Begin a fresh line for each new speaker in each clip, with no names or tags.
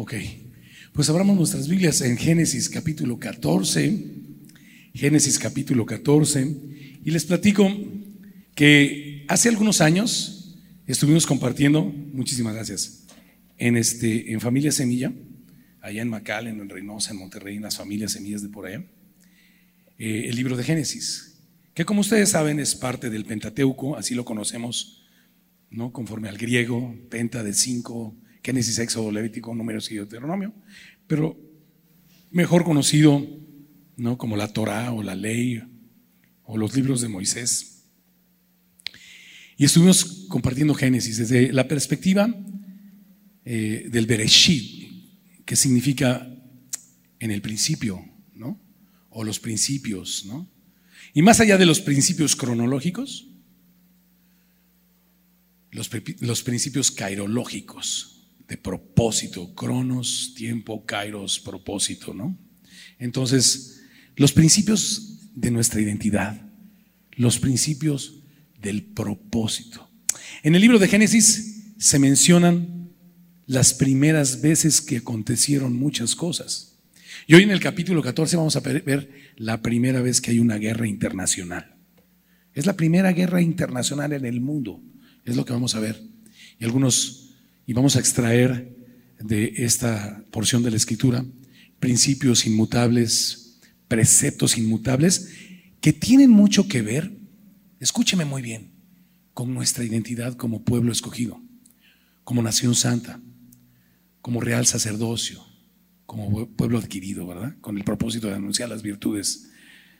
Ok. Pues abramos nuestras Biblias en Génesis capítulo 14. Génesis capítulo 14. Y les platico que hace algunos años estuvimos compartiendo, muchísimas gracias, en, este, en Familia Semilla, allá en McAllen, en Reynosa, en Monterrey, en las familias semillas de por allá, eh, el libro de Génesis, que como ustedes saben es parte del Pentateuco, así lo conocemos, ¿no? conforme al griego, Penta de cinco Génesis, Éxodo, Levítico, Números y Deuteronomio, pero mejor conocido ¿no? como la Torah o la ley o los libros de Moisés. Y estuvimos compartiendo Génesis desde la perspectiva eh, del Bereshit, que significa en el principio, ¿no? O los principios, ¿no? Y más allá de los principios cronológicos, los, los principios cairológicos, de propósito, cronos, tiempo, kairos, propósito, ¿no? Entonces, los principios de nuestra identidad, los principios del propósito. En el libro de Génesis se mencionan las primeras veces que acontecieron muchas cosas. Y hoy en el capítulo 14 vamos a ver la primera vez que hay una guerra internacional. Es la primera guerra internacional en el mundo. Es lo que vamos a ver. Y algunos y vamos a extraer de esta porción de la escritura principios inmutables, preceptos inmutables, que tienen mucho que ver, escúcheme muy bien, con nuestra identidad como pueblo escogido, como nación santa, como real sacerdocio, como pueblo adquirido, ¿verdad? Con el propósito de anunciar las virtudes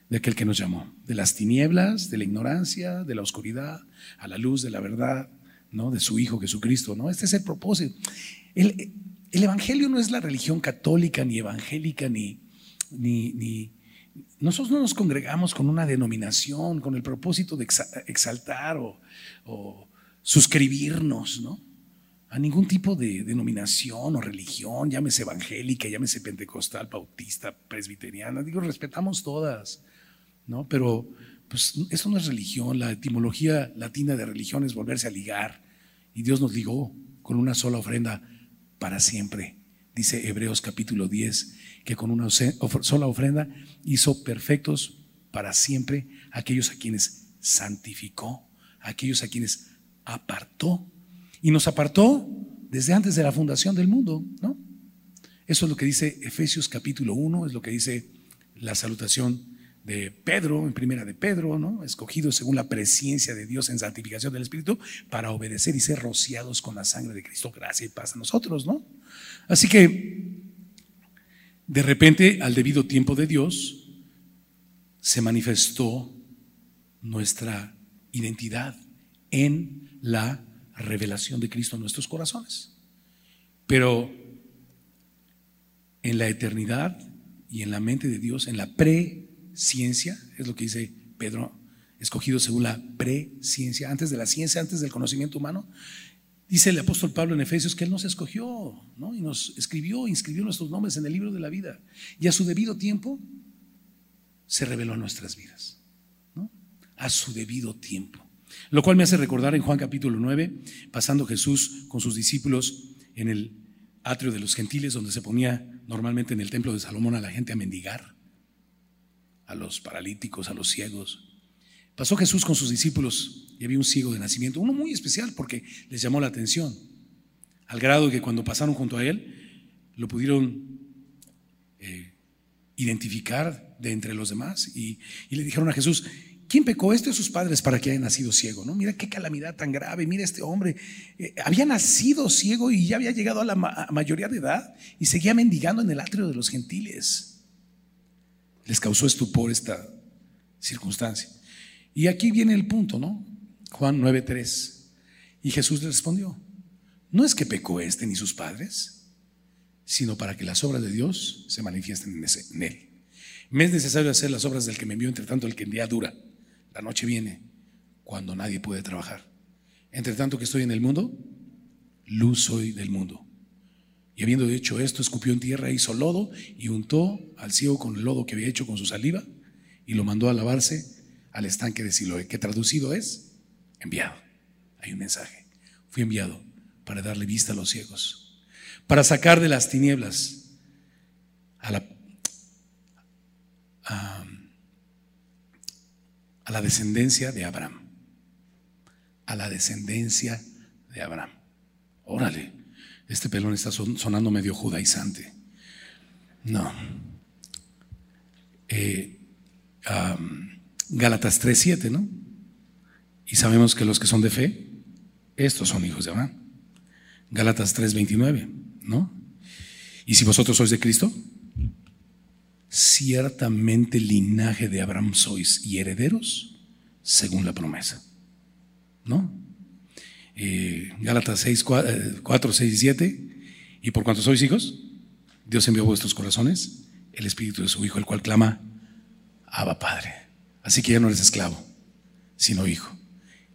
de aquel que nos llamó, de las tinieblas, de la ignorancia, de la oscuridad, a la luz de la verdad, ¿no? de su Hijo Jesucristo. ¿no? Este es el propósito. El, Evangelio no es la religión católica, ni evangélica, ni, ni, Nosotros no nos congregamos con una denominación, con el propósito de exaltar o, suscribirnos, ¿no? A ningún tipo de denominación o religión, llámese evangélica, llámese pentecostal, bautista, presbiteriana. Digo, respetamos todas, ¿no? Pero pues eso no es religión, la etimología latina de religión es volverse a ligar. Y Dios nos ligó con una sola ofrenda para siempre. Dice Hebreos capítulo 10, que con una sola ofrenda hizo perfectos para siempre aquellos a quienes santificó, aquellos a quienes apartó. Y nos apartó desde antes de la fundación del mundo, ¿no? Eso es lo que dice Efesios capítulo 1, es lo que dice la salutación de Pedro, en primera de Pedro, ¿no? escogidos según la presencia de Dios en santificación del Espíritu, para obedecer y ser rociados con la sangre de Cristo. Gracia y paz a nosotros, ¿no? Así que, de repente, al debido tiempo de Dios, se manifestó nuestra identidad en la revelación de Cristo en nuestros corazones. Pero en la eternidad y en la mente de Dios, en la pre ciencia, es lo que dice Pedro, escogido según la presciencia, antes de la ciencia, antes del conocimiento humano. Dice el apóstol Pablo en Efesios que Él nos escogió ¿no? y nos escribió, inscribió nuestros nombres en el libro de la vida. Y a su debido tiempo se reveló nuestras vidas. ¿no? A su debido tiempo. Lo cual me hace recordar en Juan capítulo 9, pasando Jesús con sus discípulos en el atrio de los gentiles, donde se ponía normalmente en el templo de Salomón a la gente a mendigar a los paralíticos, a los ciegos. Pasó Jesús con sus discípulos y había un ciego de nacimiento, uno muy especial porque les llamó la atención, al grado que cuando pasaron junto a él lo pudieron eh, identificar de entre los demás y, le dijeron a Jesús, ¿quién pecó este o sus padres para que haya nacido ciego? ¿no? Mira qué calamidad tan grave, mira este hombre, eh, había nacido ciego y ya había llegado a la mayoría de edad y seguía mendigando en el atrio de los gentiles les causó estupor esta circunstancia. Y aquí viene el punto, ¿no? Juan 9:3. Y Jesús le respondió, no es que pecó este ni sus padres, sino para que las obras de Dios se manifiesten en, él. Me es necesario hacer las obras del que me envió, entre tanto el que en día dura. La noche viene cuando nadie puede trabajar. Entre tanto que estoy en el mundo, luz soy del mundo. Y habiendo hecho esto, escupió en tierra, hizo lodo y untó al ciego con el lodo que había hecho con su saliva y lo mandó a lavarse al estanque de Siloé, que traducido es enviado. Hay un mensaje. Fui enviado para darle vista a los ciegos, para sacar de las tinieblas a la, a, a la descendencia de Abraham. A la descendencia de Abraham. Órale, este pelón está sonando medio judaizante. No. Eh, Gálatas 3:7, ¿no? Y sabemos que los que son de fe, estos son hijos de Abraham. Gálatas 3:29, ¿no? Y si vosotros sois de Cristo, ciertamente linaje de Abraham sois y herederos según la promesa. ¿No? Eh, Gálatas 6, 4, 6 y 7. Y por cuanto sois hijos, Dios envió a vuestros corazones el Espíritu de su Hijo, el cual clama, Abba Padre. Así que ya no eres esclavo, sino hijo.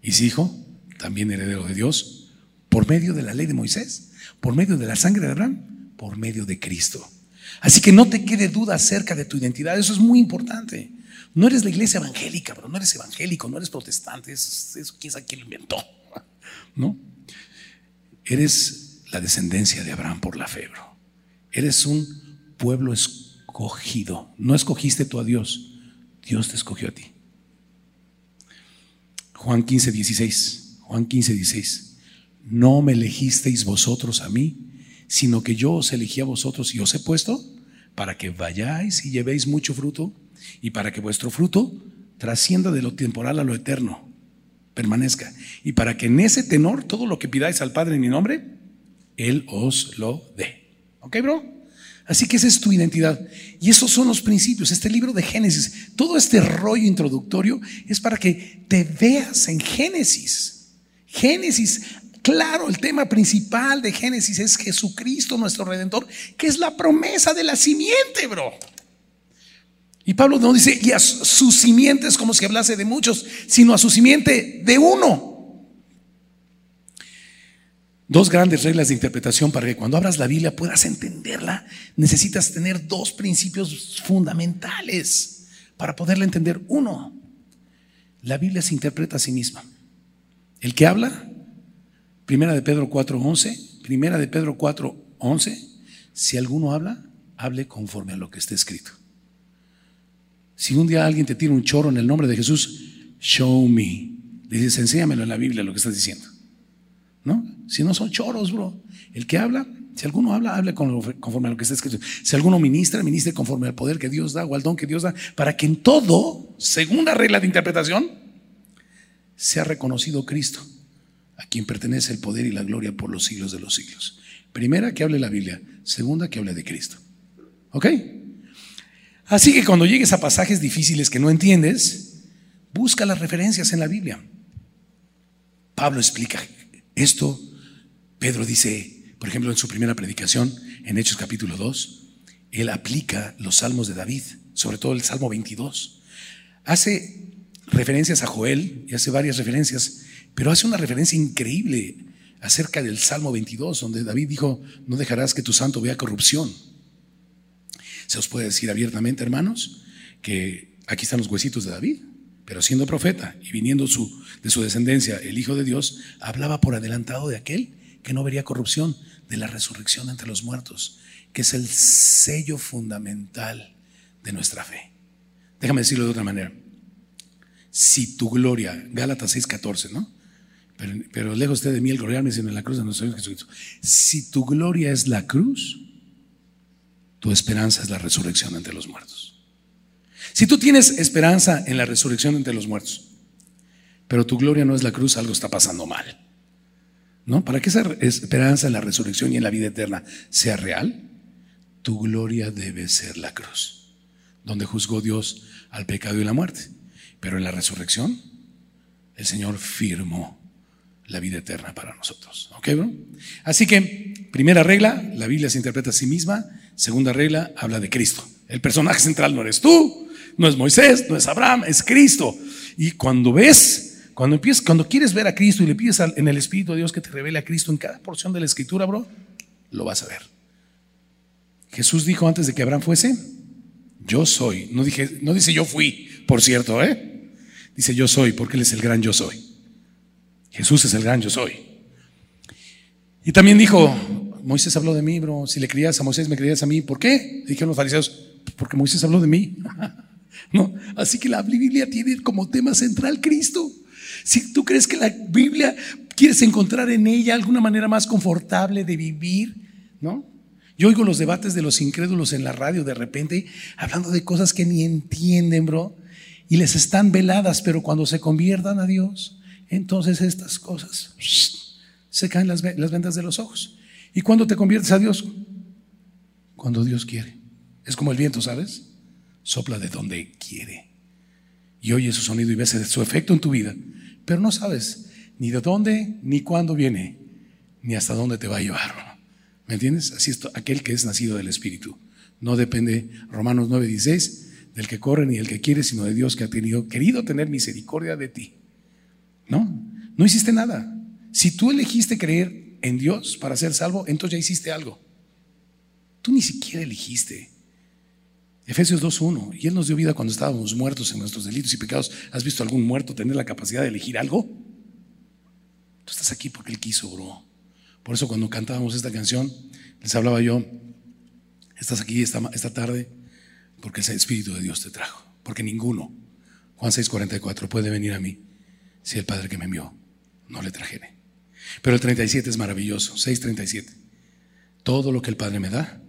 Y si hijo, también heredero de Dios, por medio de la ley de Moisés, por medio de la sangre de Abraham, por medio de Cristo. Así que no te quede duda acerca de tu identidad, eso es muy importante. No eres la iglesia evangélica, pero no eres evangélico, no eres protestante, eso, eso quién sabe quién lo inventó. ¿No? Eres la descendencia de Abraham por la fe, bro. Eres un pueblo escogido. No escogiste tú a Dios, Dios te escogió a ti. Juan 15, 16. Juan 15, 16. No me elegisteis vosotros a mí, sino que yo os elegí a vosotros y os he puesto para que vayáis y llevéis mucho fruto y para que vuestro fruto trascienda de lo temporal a lo eterno, permanezca. Y para que en ese tenor todo lo que pidáis al Padre en mi nombre, Él os lo dé. ¿Ok, bro? Así que esa es tu identidad. Y esos son los principios. Este libro de Génesis, todo este rollo introductorio es para que te veas en Génesis. Génesis Claro, el tema principal de Génesis es Jesucristo, nuestro redentor, que es la promesa de la simiente, bro. Y Pablo no dice, y a su simiente es como si hablase de muchos, sino a su simiente de uno. Dos grandes reglas de interpretación para que cuando abras la Biblia puedas entenderla. Necesitas tener dos principios fundamentales para poderla entender. Uno, la Biblia se interpreta a sí misma. El que habla Primera de Pedro 4:11, Primera de Pedro 4:11, si alguno habla, hable conforme a lo que está escrito. Si un día alguien te tira un choro en el nombre de Jesús, show me. dices, enséñamelo en la Biblia lo que estás diciendo. ¿No? Si no son choros, bro. El que habla, si alguno habla, hable conforme a lo que está escrito. Si alguno ministra, ministre conforme al poder que Dios da o al don que Dios da, para que en todo, segunda regla de interpretación, sea reconocido Cristo a quien pertenece el poder y la gloria por los siglos de los siglos. Primera, que hable la Biblia. Segunda, que hable de Cristo. ¿Ok? Así que cuando llegues a pasajes difíciles que no entiendes, busca las referencias en la Biblia. Pablo explica esto. Pedro dice, por ejemplo, en su primera predicación, en Hechos capítulo 2, él aplica los salmos de David, sobre todo el Salmo 22. Hace referencias a Joel y hace varias referencias pero hace una referencia increíble acerca del Salmo 22, donde David dijo, no dejarás que tu santo vea corrupción. Se os puede decir abiertamente, hermanos, que aquí están los huesitos de David, pero siendo profeta y viniendo de su descendencia, el Hijo de Dios, hablaba por adelantado de aquel que no vería corrupción, de la resurrección entre los muertos, que es el sello fundamental de nuestra fe. Déjame decirlo de otra manera. Si tu gloria, Gálatas 6:14, ¿no? Pero, lejos de mí el gloriarme, sino en la cruz de nuestro Señor Jesucristo. Si tu gloria es la cruz, tu esperanza es la resurrección entre los muertos. Si tú tienes esperanza en la resurrección entre los muertos, pero tu gloria no es la cruz, algo está pasando mal. ¿No? Para que esa esperanza en la resurrección y en la vida eterna sea real, tu gloria debe ser la cruz, donde juzgó Dios al pecado y la muerte. Pero en la resurrección, el Señor firmó la vida eterna para nosotros. ¿Ok, bro? Así que, primera regla, la Biblia se interpreta a sí misma. Segunda regla, habla de Cristo. El personaje central no eres tú, no es Moisés, no es Abraham, es Cristo. Y cuando ves, cuando empiezas, cuando quieres ver a Cristo y le pides en el Espíritu de Dios que te revele a Cristo en cada porción de la Escritura, bro, lo vas a ver. Jesús dijo antes de que Abraham fuese, yo soy. No, dije, no dice yo fui, por cierto, ¿eh? Dice yo soy, porque Él es el gran yo soy. Jesús es el gran yo soy. Y también dijo, Moisés habló de mí, bro. Si le creías a Moisés, me creías a mí. ¿Por qué? Dijeron los fariseos, porque Moisés habló de mí. no, así que la Biblia tiene como tema central Cristo. Si tú crees que la Biblia quieres encontrar en ella alguna manera más confortable de vivir, ¿no? Yo oigo los debates de los incrédulos en la radio de repente hablando de cosas que ni entienden, bro, y les están veladas, pero cuando se conviertan a Dios, entonces estas cosas se caen las, las vendas de los ojos. ¿Y cuando te conviertes a Dios? Cuando Dios quiere. Es como el viento, ¿sabes? Sopla de donde quiere. Y oye su sonido y ves su efecto en tu vida, pero no sabes ni de dónde ni cuándo viene, ni hasta dónde te va a llevar. ¿Me entiendes? Así es aquel que es nacido del Espíritu. No depende, Romanos 9:16, del que corre ni del que quiere, sino de Dios que ha tenido, querido tener misericordia de ti. ¿No? No hiciste nada. Si tú elegiste creer en Dios para ser salvo, entonces ya hiciste algo. Tú ni siquiera elegiste. Efesios 2.1, y Él nos dio vida cuando estábamos muertos en nuestros delitos y pecados. ¿Has visto algún muerto tener la capacidad de elegir algo? Tú estás aquí porque Él quiso, bro. Por eso cuando cantábamos esta canción, les hablaba yo, estás aquí esta, esta tarde porque el Espíritu de Dios te trajo. Porque ninguno, Juan 6:44, puede venir a mí si el Padre que me envió no le trajere. Pero el 37 es maravilloso, 6:37. Todo lo que el Padre me da,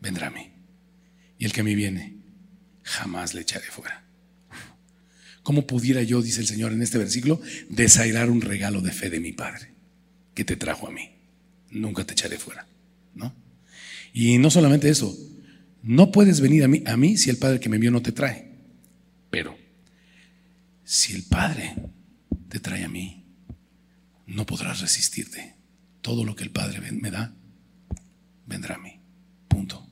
vendrá a mí. Y el que a mí viene, jamás le echaré fuera. ¿Cómo pudiera yo, dice el Señor en este versículo, desairar un regalo de fe de mi Padre que te trajo a mí? Nunca te echaré fuera, ¿no? Y no solamente eso, no puedes venir a mí, a mí si el Padre que me envió no te trae. Pero si el Padre te trae a mí, no podrás resistirte. Todo lo que el Padre me da, vendrá a mí. Punto.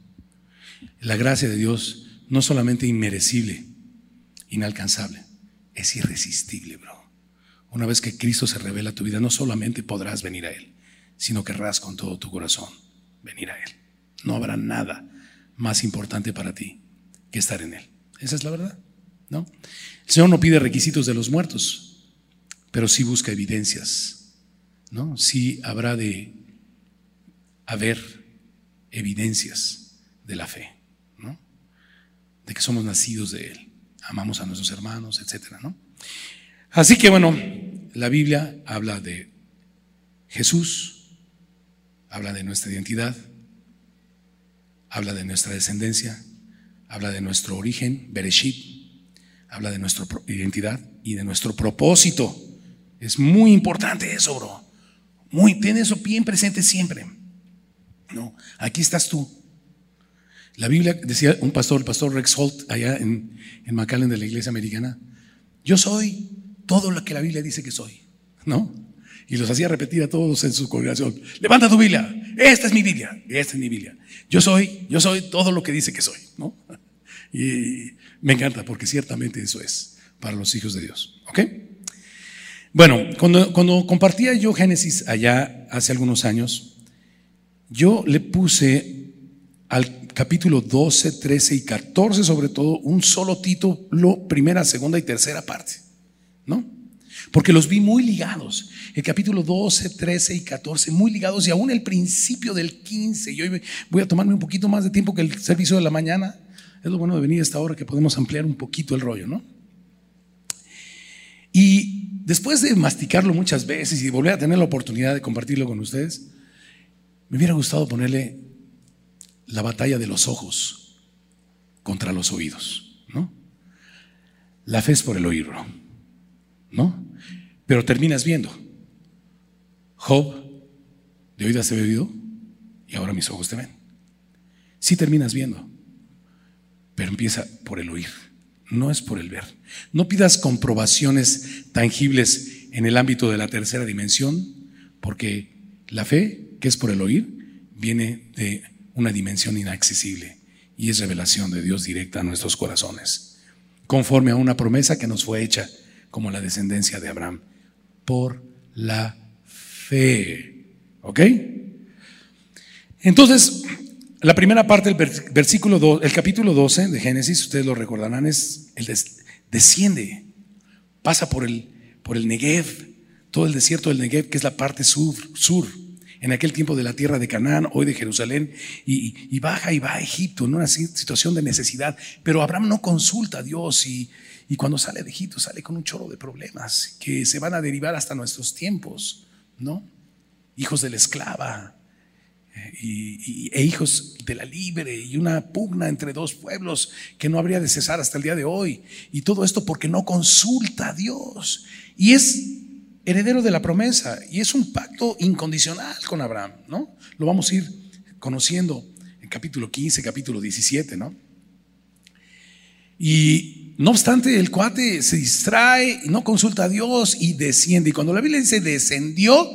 La gracia de Dios no solamente inmerecible, inalcanzable, es irresistible, bro. Una vez que Cristo se revela a tu vida, no solamente podrás venir a Él, sino querrás con todo tu corazón venir a Él. No habrá nada más importante para ti que estar en Él. Esa es la verdad, ¿no? El Señor no pide requisitos de los muertos, pero sí busca evidencias, ¿no? Sí habrá de haber evidencias de la fe. De que somos nacidos de Él, amamos a nuestros hermanos, etcétera, ¿no? Así que bueno, la Biblia habla de Jesús, habla de nuestra identidad, habla de nuestra descendencia, habla de nuestro origen, Bereshit, habla de nuestra identidad y de nuestro propósito. Es muy importante eso, bro. Muy, ten eso bien presente siempre. No, aquí estás tú. La Biblia decía un pastor, el pastor Rex Holt, allá en, en McAllen de la iglesia americana, yo soy todo lo que la Biblia dice que soy, ¿no? y los hacía repetir a todos en su congregación. Levanta tu Biblia. Esta es mi Biblia. Esta es mi Biblia. Yo soy, yo soy todo lo que dice que soy, ¿no? Y me encanta porque ciertamente eso es para los hijos de Dios. ¿Ok? Bueno, cuando, cuando compartía yo Génesis allá hace algunos años, yo le puse al capítulo 12, 13 y 14 sobre todo un solo título, primera, segunda y tercera parte, ¿no? Porque los vi muy ligados. El capítulo 12, 13 y 14, muy ligados. Y aún el principio del 15. Yo voy a tomarme un poquito más de tiempo que el servicio de la mañana. Es lo bueno de venir a esta hora que podemos ampliar un poquito el rollo, ¿no? Y después de masticarlo muchas veces y volver a tener la oportunidad de compartirlo con ustedes, me hubiera gustado ponerle la batalla de los ojos contra los oídos, ¿no? La fe es por el oír, ¿no? Pero terminas viendo. Job, de oídas he oído y ahora mis ojos te ven. Sí terminas viendo, pero empieza por el oír, no es por el ver. No pidas comprobaciones tangibles en el ámbito de la tercera dimensión, porque la fe, que es por el oír, viene de una dimensión inaccesible y es revelación de Dios directa a nuestros corazones, conforme a una promesa que nos fue hecha como la descendencia de Abraham por la fe. ¿Ok? Entonces, la primera parte del versículo 2, el capítulo 12 de Génesis, ustedes lo recordarán, es el desciende, pasa por el, por el Negev, todo el desierto del Negev, que es la parte sur, sur. en aquel tiempo de la tierra de Canaán, hoy de Jerusalén, y, baja y va a Egipto en una situación de necesidad. Pero Abraham no consulta a Dios y, y cuando sale de Egipto sale con un chorro de problemas que se van a derivar hasta nuestros tiempos, ¿no? Hijos de la esclava, y, e hijos de la libre y una pugna entre dos pueblos que no habría de cesar hasta el día de hoy. Y todo esto porque no consulta a Dios. Y es heredero de la promesa y es un pacto incondicional con Abraham, ¿no? Lo vamos a ir conociendo en capítulo 15, capítulo 17, ¿no? Y no obstante, el cuate se distrae, no consulta a Dios y desciende. Y cuando la Biblia dice descendió,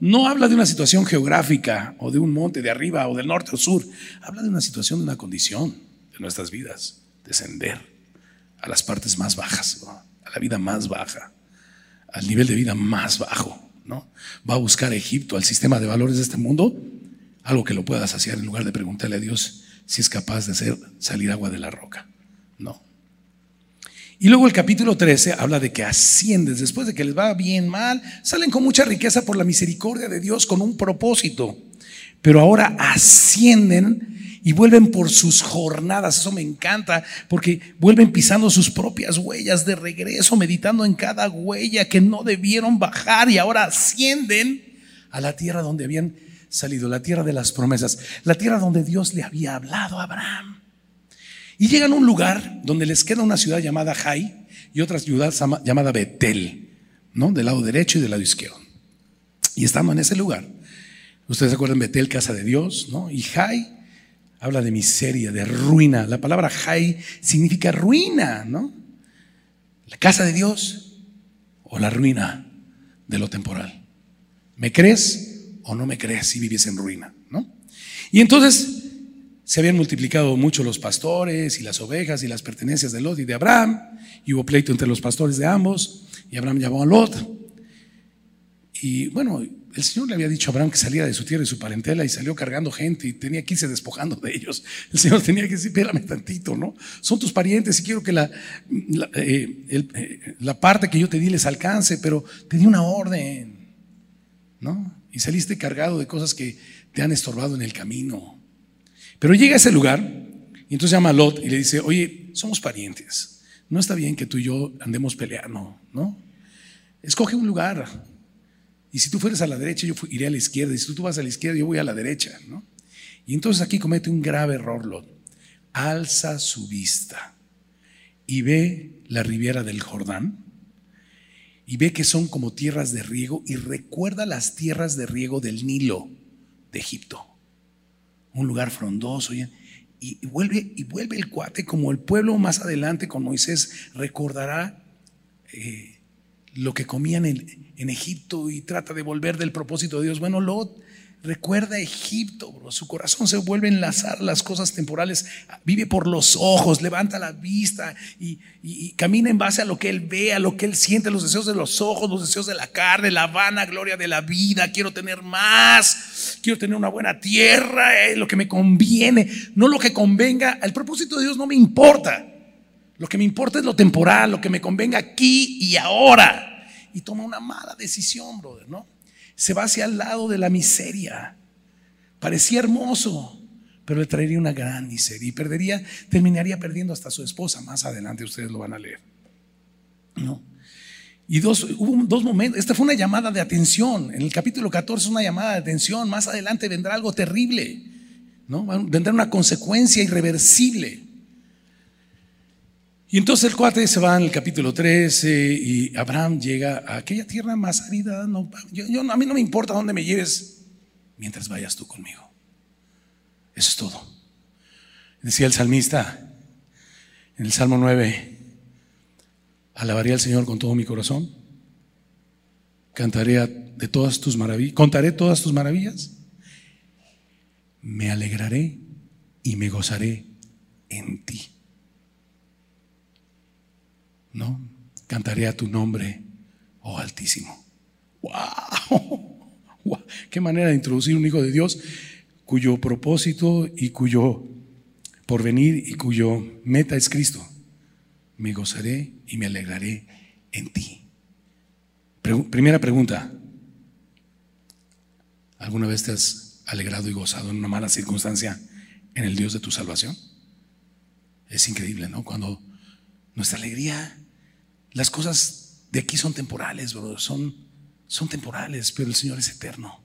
no habla de una situación geográfica o de un monte de arriba o del norte o sur. Habla de una situación, de una condición de nuestras vidas. Descender a las partes más bajas, a la vida más baja, al nivel de vida más bajo. ¿no? Va a buscar a Egipto, al sistema de valores de este mundo, algo que lo pueda saciar en lugar de preguntarle a Dios si es capaz de hacer salir agua de la roca. No. Y luego el capítulo 13 habla de que asciendes, después de que les va bien mal, salen con mucha riqueza por la misericordia de Dios con un propósito. Pero ahora ascienden y vuelven por sus jornadas. Eso me encanta porque vuelven pisando sus propias huellas de regreso, meditando en cada huella que no debieron bajar y ahora ascienden a la tierra donde habían salido, la tierra de las promesas, la tierra donde Dios le había hablado a Abraham. Y llegan a un lugar donde les queda una ciudad llamada Jai y otra ciudad llamada Betel, ¿no? Del lado derecho y del lado izquierdo. Y estando en ese lugar, ustedes acuerdan Betel, casa de Dios, ¿no? Y Jai habla de miseria, de ruina. La palabra Jai significa ruina, ¿no? La casa de Dios o la ruina de lo temporal. ¿Me crees o no me crees si vives en ruina, ¿no? Y entonces se habían multiplicado mucho los pastores y las ovejas y las pertenencias de Lot y de Abraham, y hubo pleito entre los pastores de ambos, y Abraham llamó a Lot. Y bueno, el Señor le había dicho a Abraham que saliera de su tierra y su parentela y salió cargando gente y tenía que irse despojando de ellos. El Señor tenía que decir, espérame tantito, ¿no? Son tus parientes y quiero que la, la, eh, eh, la parte que yo te di les alcance, pero te di una orden, ¿no? Y saliste cargado de cosas que te han estorbado en el camino. Pero llega a ese lugar y entonces llama a Lot y le dice, oye, somos parientes. No está bien que tú y yo andemos peleando, ¿no? Escoge un lugar. Y si tú fueres a la derecha, yo iré a la izquierda. Y si tú vas a la izquierda, yo voy a la derecha, ¿no? Y entonces aquí comete un grave error Lot. Alza su vista y ve la riviera del Jordán y ve que son como tierras de riego y recuerda las tierras de riego del Nilo de Egipto un lugar frondoso. Y, y, vuelve, y vuelve el cuate como el pueblo más adelante con Moisés recordará eh, lo que comían en, en, Egipto y trata de volver del propósito de Dios. Bueno, Lot Recuerda Egipto, bro. Su corazón se vuelve a enlazar las cosas temporales. Vive por los ojos, levanta la vista y, camina en base a lo que él ve, a lo que él siente, los deseos de los ojos, los deseos de la carne, la vana gloria de la vida. Quiero tener más, quiero tener una buena tierra, eh, lo que me conviene, no lo que convenga. El propósito de Dios no me importa. Lo que me importa es lo temporal, lo que me convenga aquí y ahora. Y toma una mala decisión, brother, ¿no? Se va hacia el lado de la miseria. Parecía hermoso, pero le traería una gran miseria y perdería, terminaría perdiendo hasta su esposa. Más adelante ustedes lo van a leer. ¿No? Y dos, hubo dos momentos, esta fue una llamada de atención. En el capítulo 14 una llamada de atención. Más adelante vendrá algo terrible. ¿no? Vendrá una consecuencia irreversible. Y entonces el cuate se va en el capítulo 13 y Abraham llega a aquella tierra más árida. No, yo, a mí no me importa dónde me lleves mientras vayas tú conmigo. Eso es todo. Decía el salmista en el Salmo 9, alabaré al Señor con todo mi corazón, cantaré de todas tus maravillas, contaré todas tus maravillas, me alegraré y me gozaré en ti. ¿No? Cantaré a tu nombre, oh Altísimo. ¡Wow! Qué manera de introducir un hijo de Dios cuyo propósito y cuyo porvenir y cuyo meta es Cristo. Me gozaré y me alegraré en ti. primera pregunta. ¿Alguna vez te has alegrado y gozado en una mala circunstancia en el Dios de tu salvación? Es increíble, ¿no? Cuando nuestra alegría, las cosas de aquí son temporales, bro, son, temporales, pero el Señor es eterno.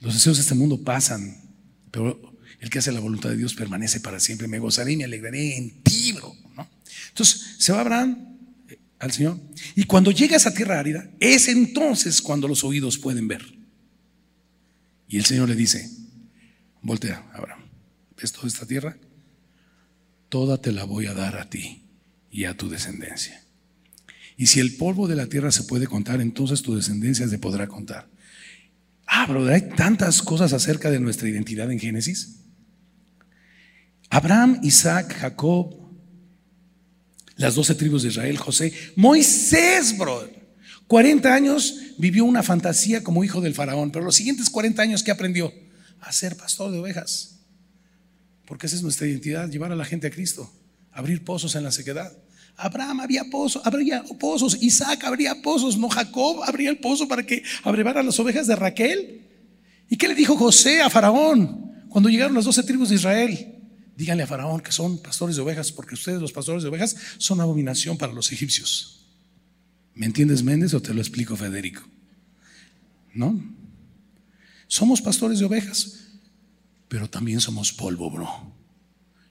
Los deseos de este mundo pasan, pero el que hace la voluntad de Dios permanece para siempre. Me gozaré y me alegraré en ti, bro. Entonces, se va Abraham eh, al Señor. Y cuando llega a esa tierra árida, es entonces cuando los oídos pueden ver. Y el Señor le dice, voltea, Abraham, ¿ves toda esta tierra? Toda te la voy a dar a ti y a tu descendencia. Y si el polvo de la tierra se puede contar, entonces tu descendencia se podrá contar. Ah, pero hay tantas cosas acerca de nuestra identidad en Génesis. Abraham, Isaac, Jacob, las doce tribus de Israel, José, Moisés, bro. 40 años vivió una fantasía como hijo del faraón, pero los siguientes 40 años que aprendió a ser pastor de ovejas. Porque esa es nuestra identidad, llevar a la gente a Cristo, abrir pozos en la sequedad. Abraham había pozos, habría pozos, Isaac habría pozos, no Jacob habría el pozo para que abrevara las ovejas de Raquel. ¿Y qué le dijo José a Faraón cuando llegaron las doce tribus de Israel? Díganle a Faraón que son pastores de ovejas, porque ustedes los pastores de ovejas son abominación para los egipcios. ¿Me entiendes, Méndez, o te lo explico, Federico? ¿No? Somos pastores de ovejas, pero también somos polvo, bro.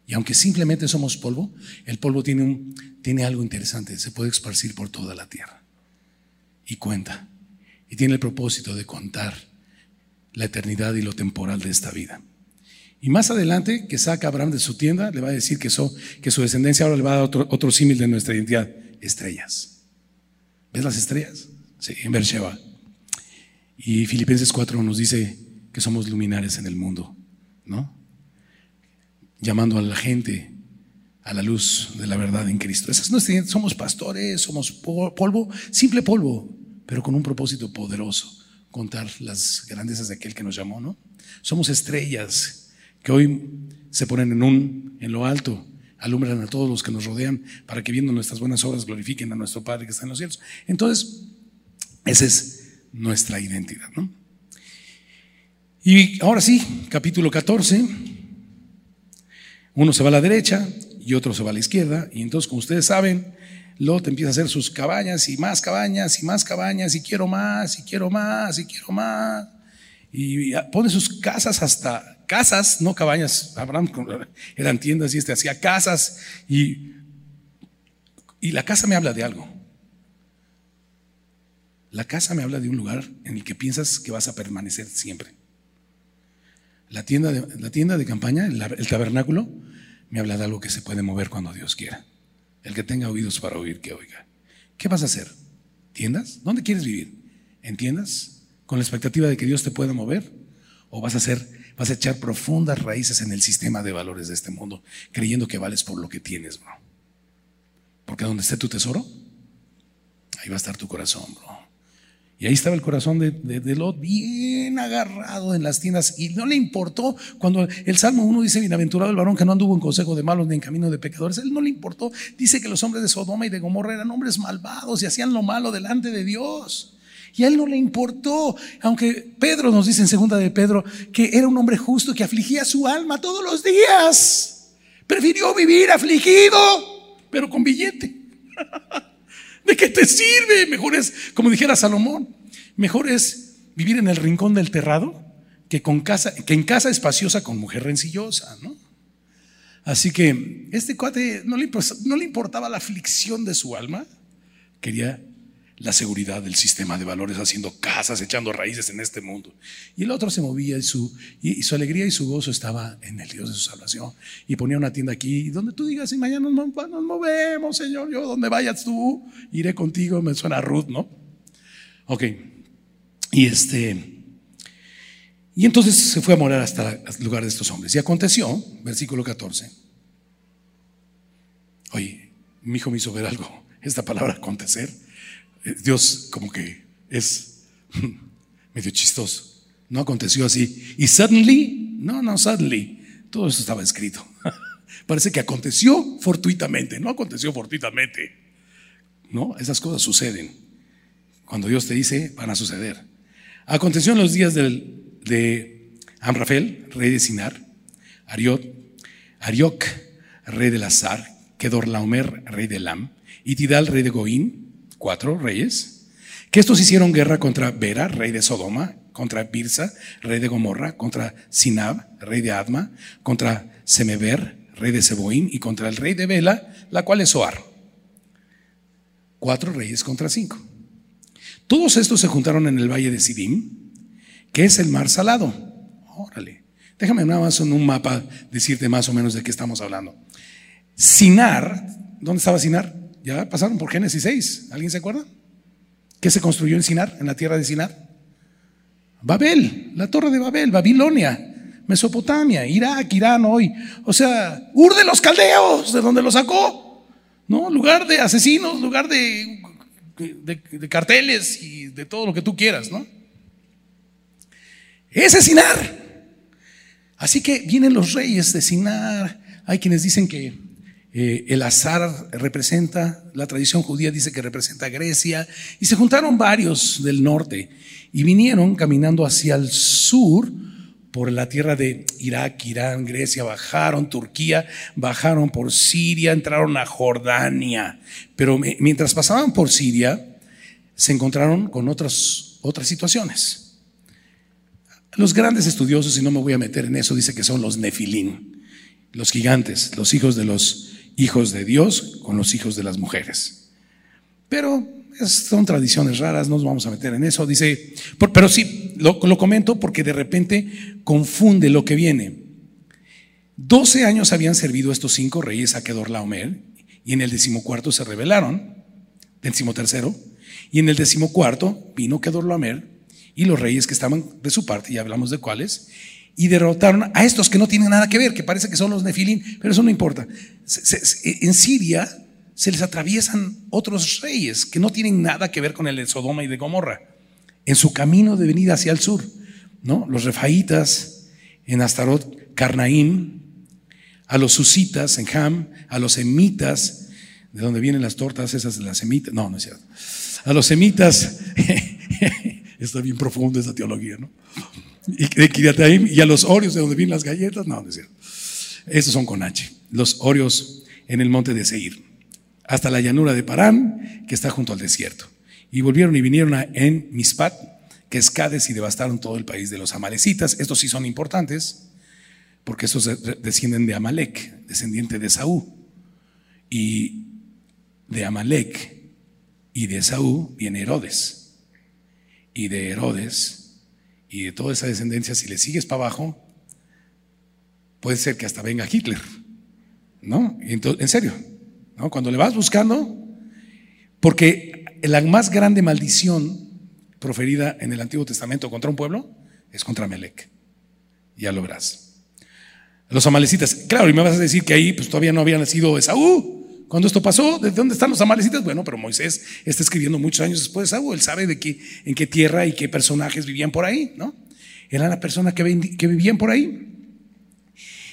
Y aunque simplemente somos polvo, el polvo tiene, un, tiene algo interesante, se puede esparcir por toda la tierra. Y cuenta. Y tiene el propósito de contar la eternidad y lo temporal de esta vida. Y más adelante, que saca a Abraham de su tienda, le va a decir que, que su descendencia ahora le va a dar otro, otro símil de nuestra identidad, estrellas. ¿Ves las estrellas? Sí, en Beersheba. Y Filipenses 4 nos dice que somos luminares en el mundo, ¿no? Llamando a la gente a la luz de la verdad en Cristo. Esas no somos pastores, somos polvo, simple polvo, pero con un propósito poderoso, contar las grandezas de aquel que nos llamó, ¿no? Somos estrellas que hoy se ponen en, un, en lo alto, alumbran a todos los que nos rodean para que viendo nuestras buenas obras glorifiquen a nuestro Padre que está en los cielos. Entonces, esa es nuestra identidad. ¿no? Y ahora sí, capítulo 14, uno se va a la derecha y otro se va a la izquierda, y entonces, como ustedes saben, Lot empieza a hacer sus cabañas y más cabañas y más cabañas y quiero más y quiero más y quiero más. Y pone sus casas hasta casas, no cabañas, Abraham eran tiendas y este hacía casas y, y la casa me habla de algo. La casa me habla de un lugar en el que piensas que vas a permanecer siempre. La tienda de, la tienda de campaña, el, tabernáculo, me habla de algo que se puede mover cuando Dios quiera. El que tenga oídos para oír, que oiga. ¿Qué vas a hacer? ¿Tiendas? ¿Dónde quieres vivir? ¿En tiendas? ¿Con la expectativa de que Dios te pueda mover? ¿O vas a ser vas a echar profundas raíces en el sistema de valores de este mundo, creyendo que vales por lo que tienes, bro. Porque donde esté tu tesoro, ahí va a estar tu corazón, bro. Y ahí estaba el corazón de, Lot bien agarrado en las tiendas y no le importó cuando el Salmo 1 dice, bienaventurado el varón que no anduvo en consejo de malos ni en camino de pecadores, él no le importó. Dice que los hombres de Sodoma y de Gomorra eran hombres malvados y hacían lo malo delante de Dios. Y a él no le importó, aunque Pedro nos dice en segunda de Pedro que era un hombre justo que afligía su alma todos los días. Prefirió vivir afligido, pero con billete. ¿De qué te sirve? Mejor es, como dijera Salomón, mejor es vivir en el rincón del terrado que, con casa, que en casa espaciosa con mujer rencillosa, ¿no? Así que este cuate no le, no le importaba la aflicción de su alma, quería la seguridad del sistema de valores, haciendo casas, echando raíces en este mundo. Y el otro se movía y su, y, su alegría y su gozo estaba en el Dios de su salvación. Y ponía una tienda aquí, donde tú digas, y mañana nos, movemos, Señor, yo donde vayas tú, iré contigo, me suena Ruth, ¿no? Ok. Y este... Y entonces se fue a morar hasta el lugar de estos hombres. Y aconteció, versículo 14. Oye, mi hijo me hizo ver algo. Esta palabra acontecer Dios como que es medio chistoso. No aconteció así. Y suddenly, no, no, suddenly, todo eso estaba escrito. Parece que aconteció fortuitamente, no aconteció fortuitamente. No, esas cosas suceden. Cuando Dios te dice, van a suceder. Aconteció en los días del de Amrafel, rey de Sinar, Ariot, Arioc, rey de Lazar, Kedorlaomer, rey de Lam, y Tidal, rey de Goín, cuatro reyes, que estos hicieron guerra contra Bera, rey de Sodoma, contra Birsa, rey de Gomorra, contra Sinab, rey de Adma, contra Semeber, rey de Seboín, y contra el rey de Bela, la cual es Soar. Cuatro reyes contra cinco. Todos estos se juntaron en el valle de Sidim, que es el mar salado. Órale. Déjame nada más en un mapa decirte más o menos de qué estamos hablando. Sinar, ¿dónde estaba Sinar? Ya pasaron por Génesis 6. ¿Alguien se acuerda? ¿Qué se construyó en Sinar, en la tierra de Sinar? Babel, la torre de Babel, Babilonia, Mesopotamia, Irak, Irán hoy. O sea, Ur de los caldeos, de donde lo sacó. ¿No? Lugar de asesinos, lugar de, de, carteles y de todo lo que tú quieras, ¿no? Ese es Sinar. Así que vienen los reyes de Sinar. Hay quienes dicen que eh, el azar representa, la tradición judía dice que representa Grecia, y se juntaron varios del norte y vinieron caminando hacia el sur por la tierra de Irak, Irán, Grecia, bajaron Turquía, bajaron por Siria, entraron a Jordania. Pero mientras pasaban por Siria, se encontraron con otras, otras situaciones. Los grandes estudiosos, y no me voy a meter en eso, dice que son los nefilín, los gigantes, los hijos de los hijos de Dios con los hijos de las mujeres. Pero son tradiciones raras, no nos vamos a meter en eso. Dice, pero sí, lo, comento porque de repente confunde lo que viene. Doce años habían servido estos cinco reyes a Kedorlaomer y en el decimocuarto se rebelaron, decimotercero, y en el decimocuarto vino Kedorlaomer y los reyes que estaban de su parte, ya hablamos de cuáles, y derrotaron a estos que no tienen nada que ver, que parece que son los nefilín, pero eso no importa. En Siria se les atraviesan otros reyes que no tienen nada que ver con el de Sodoma y de Gomorra, en su camino de venida hacia el sur, ¿no? Los refaitas en Astarot, Carnaim, a los susitas en Ham, a los semitas, de donde vienen las tortas esas de las semitas, no, no es cierto, a los semitas, está bien profundo esa teología, ¿no? Y a los Orios de donde vienen las galletas, no, no es cierto. Estos son con H, los Orios en el monte de Seir, hasta la llanura de Parán, que está junto al desierto. Y volvieron y vinieron en Mispat, que es Cades, y devastaron todo el país de los amalecitas. Estos sí son importantes, porque estos descienden de Amalek, descendiente de Saúl. Y de Amalek y de Saúl viene Herodes. Y de Herodes y de toda esa descendencia, si le sigues para abajo, puede ser que hasta venga Hitler. ¿No? en serio. ¿no? Cuando le vas buscando, porque la más grande maldición proferida en el Antiguo Testamento contra un pueblo es contra Melech. Ya lo verás. Los amalecitas, claro, y me vas a decir que ahí pues todavía no había nacido Esaú. Cuando esto pasó, ¿de dónde están los amalecitas? Bueno, pero Moisés está escribiendo muchos años después de Saúl. Él sabe de qué, en qué tierra y qué personajes vivían por ahí, ¿no? Eran las personas que, que vivían por ahí.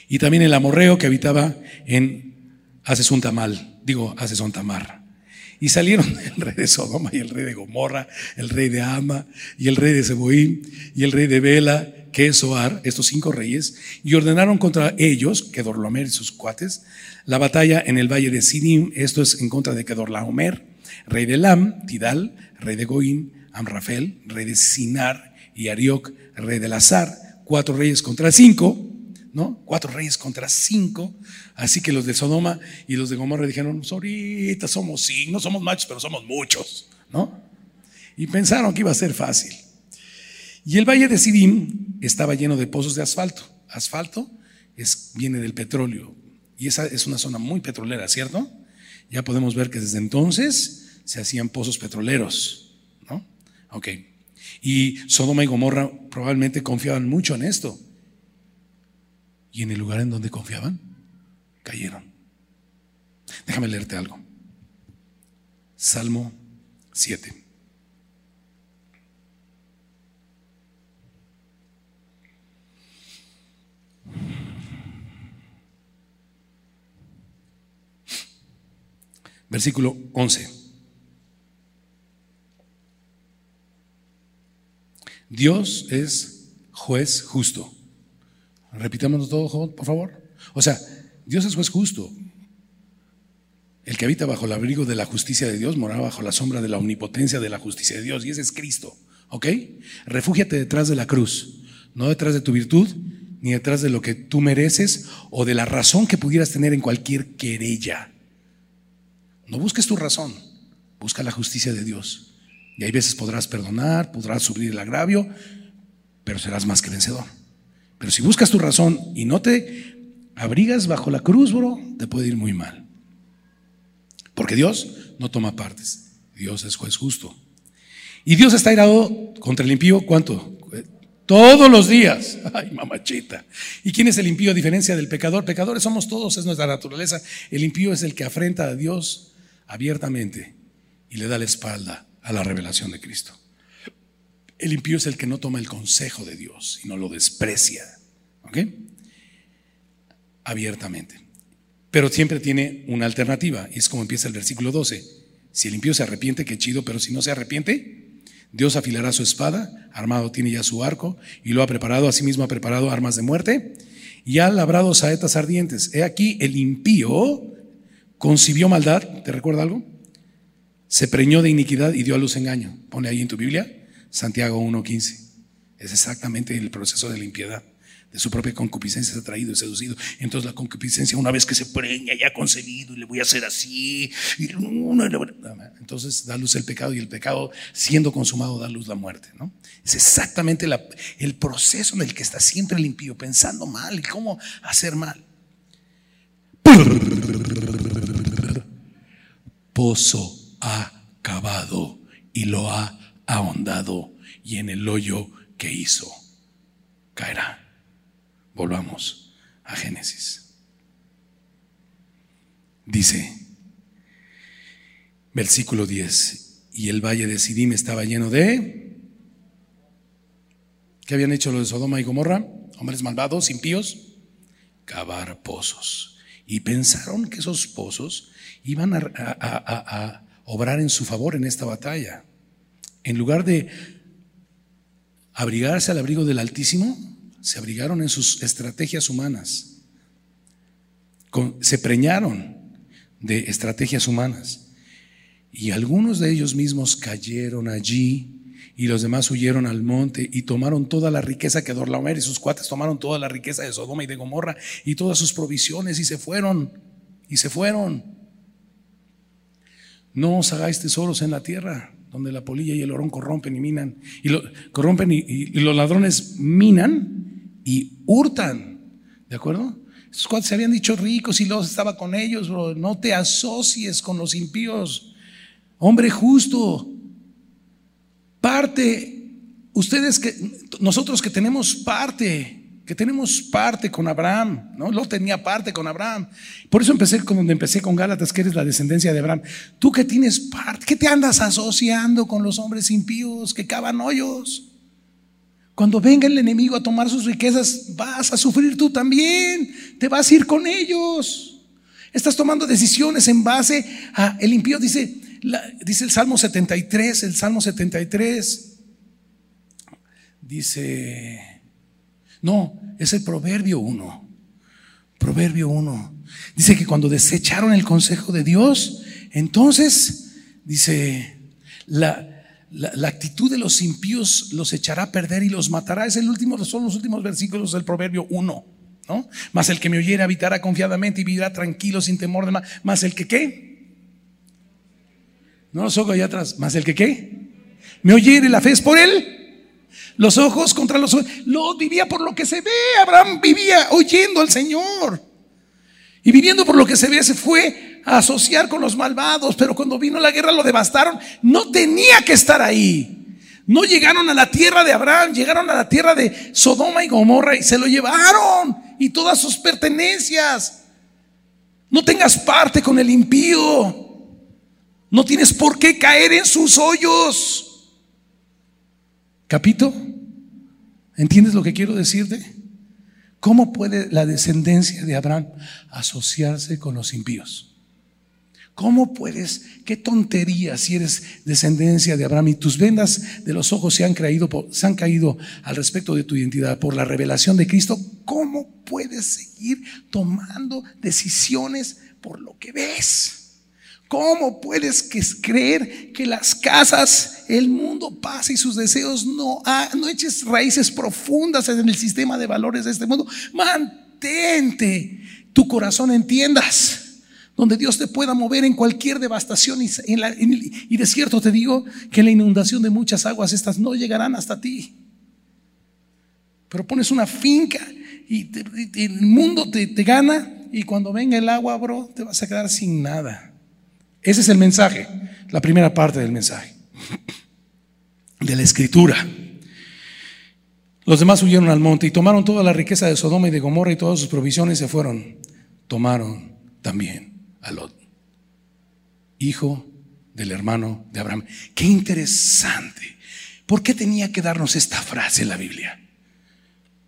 Y también el amorreo que habitaba en Asesuntamal, digo Asesuntamar. Y salieron el rey de Sodoma y el rey de Gomorra, el rey de Ama y el rey de Seboín y el rey de Bela, que es Soar, estos cinco reyes, y ordenaron contra ellos, Kedorlaomer y sus cuates, la batalla en el valle de Sidim, esto es en contra de Kedorlaomer, rey de Lam, Tidal, rey de Goín, Amrafel, rey de Sinar y Arioc, rey de Lazar, cuatro reyes contra cinco, ¿no? Cuatro reyes contra cinco. Así que los de Sodoma y los de Gomorra dijeron, pues ahorita somos sí, no somos machos, pero somos muchos, ¿no? Y pensaron que iba a ser fácil. Y el valle de Sidim estaba lleno de pozos de asfalto. Asfalto es, viene del petróleo. Y esa es una zona muy petrolera, ¿cierto? Ya podemos ver que desde entonces se hacían pozos petroleros, ¿no? Ok. Y Sodoma y Gomorra probablemente confiaban mucho en esto. Y en el lugar en donde confiaban, cayeron. Déjame leerte algo. Salmo 7. Versículo 11. Dios es juez justo. Repitámonos todo, por favor. O sea, Dios es juez justo. El que habita bajo el abrigo de la justicia de Dios mora bajo la sombra de la omnipotencia de la justicia de Dios. Y ese es Cristo. ¿Ok? Refúgiate detrás de la cruz, no detrás de tu virtud, ni detrás de lo que tú mereces o de la razón que pudieras tener en cualquier querella. No busques tu razón, busca la justicia de Dios. Y hay veces podrás perdonar, podrás sufrir el agravio, pero serás más que vencedor. Pero si buscas tu razón y no te abrigas bajo la cruz, bro, te puede ir muy mal. Porque Dios no toma partes. Dios es juez justo. Y Dios está irado contra el impío, ¿cuánto? Todos los días. Ay, mamachita. ¿Y quién es el impío a diferencia del pecador? Pecadores somos todos, es nuestra naturaleza. El impío es el que afrenta a Dios abiertamente y le da la espalda a la revelación de Cristo. El impío es el que no toma el consejo de Dios y no lo desprecia. ¿Ok? Abiertamente. Pero siempre tiene una alternativa y es como empieza el versículo 12. Si el impío se arrepiente, qué chido, pero si no se arrepiente, Dios afilará su espada, armado tiene ya su arco, y lo ha preparado, asimismo ha preparado armas de muerte, y ha labrado saetas ardientes. He aquí, el impío concibió maldad, ¿te recuerda algo? Se preñó de iniquidad y dio a luz engaño. Pone ahí en tu Biblia, Santiago 1.15. Es exactamente el proceso de la impiedad de su propia concupiscencia es atraído y seducido. Entonces la concupiscencia, una vez que se preña, ya ha concebido y le voy a hacer así, entonces da luz el pecado y el pecado siendo consumado da luz la muerte. ¿no? Es exactamente el proceso en el que está siempre el impío, pensando mal y cómo hacer mal. Pozo ha cavado y lo ha ahondado y en el hoyo que hizo caerá. Volvamos a Génesis. Dice, versículo 10, y el valle de Sidim estaba lleno de... ¿Qué habían hecho los de Sodoma y Gomorra? Hombres malvados, impíos, cavar pozos. Y pensaron que esos pozos iban a, obrar en su favor en esta batalla. En lugar de abrigarse al abrigo del Altísimo, se abrigaron en sus estrategias humanas, se preñaron de estrategias humanas. Y algunos de ellos mismos cayeron allí y los demás huyeron al monte y tomaron toda la riqueza que Dorlaomer y sus cuates tomaron toda la riqueza de Sodoma y de Gomorra y todas sus provisiones y se fueron y se fueron. No os hagáis tesoros en la tierra donde la polilla y el orón corrompen y minan y corrompen y los ladrones minan y hurtan. ¿De acuerdo? Esos se habían dicho ricos y los estaba con ellos, No te asocies con los impíos. Hombre justo, parte, ustedes que, nosotros que tenemos parte, que tenemos parte con Abraham, ¿no? Lo tenía parte con Abraham. Por eso empecé con donde empecé con Gálatas, que eres la descendencia de Abraham. Tú que tienes parte, ¿qué te andas asociando con los hombres impíos que cavan hoyos? Cuando venga el enemigo a tomar sus riquezas, vas a sufrir tú también. Te vas a ir con ellos. Estás tomando decisiones en base a el impío. Dice, dice el Salmo 73, el Salmo 73. Dice, no, es el Proverbio 1. Proverbio 1. Dice que cuando desecharon el consejo de Dios, entonces, dice, la, la, actitud de los impíos los echará a perder y los matará. Es el último, son los últimos versículos del Proverbio 1. ¿no? Más el que me oyera habitará confiadamente y vivirá tranquilo sin temor de más. Más el que qué. No los ojos allá atrás. Más el que qué. Me oyere, la fe es por él. Los ojos contra los ojos. Lo vivía por lo que se ve. Abraham vivía oyendo al Señor. Y viviendo por lo que se ve, se fue a asociar con los malvados, pero cuando vino la guerra lo devastaron. No tenía que estar ahí. No llegaron a la tierra de Abraham, llegaron a la tierra de Sodoma y Gomorra y se lo llevaron y todas sus pertenencias. No tengas parte con el impío. No tienes por qué caer en sus hoyos. Capito, ¿entiendes lo que quiero decirte? ¿Cómo puede la descendencia de Abraham asociarse con los impíos? ¿Cómo puedes? Qué tontería si eres descendencia de Abraham y tus vendas de los ojos se han, caído, se han caído al respecto de tu identidad por la revelación de Cristo. ¿Cómo puedes seguir tomando decisiones por lo que ves? ¿Cómo puedes creer que las casas, el mundo pasa y sus deseos no, no eches raíces profundas en el sistema de valores de este mundo? Mantente tu corazón en tiendas donde Dios te pueda mover en cualquier devastación y, y de cierto te digo que la inundación de muchas aguas estas no llegarán hasta ti. Pero pones una finca y, el mundo te, te gana y cuando venga el agua, bro, te vas a quedar sin nada. Ese es el mensaje, la primera parte del mensaje, de la escritura. Los demás huyeron al monte y tomaron toda la riqueza de Sodoma y de Gomorra y todas sus provisiones se fueron. Tomaron también a Lot, hijo del hermano de Abraham. Qué interesante. ¿Por qué tenía que darnos esta frase en la Biblia?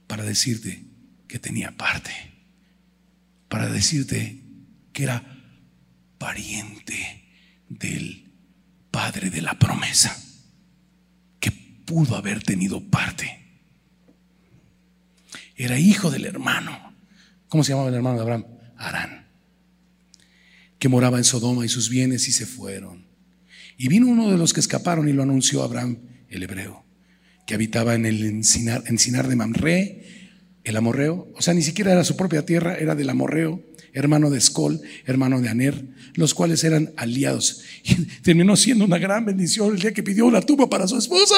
Para decirte que tenía parte, para decirte que era pariente del padre de la promesa, que pudo haber tenido parte. Era hijo del hermano. ¿Cómo se llamaba el hermano de Abraham? Arán que moraba en Sodoma y sus bienes y se fueron. Y vino uno de los que escaparon y lo anunció a Abraham, el hebreo, que habitaba en el encinar, encinar de Mamre, el amorreo, o sea, ni siquiera era su propia tierra, era del amorreo, hermano de Escol, hermano de Aner, los cuales eran aliados. Y terminó siendo una gran bendición el día que pidió una tumba para su esposa.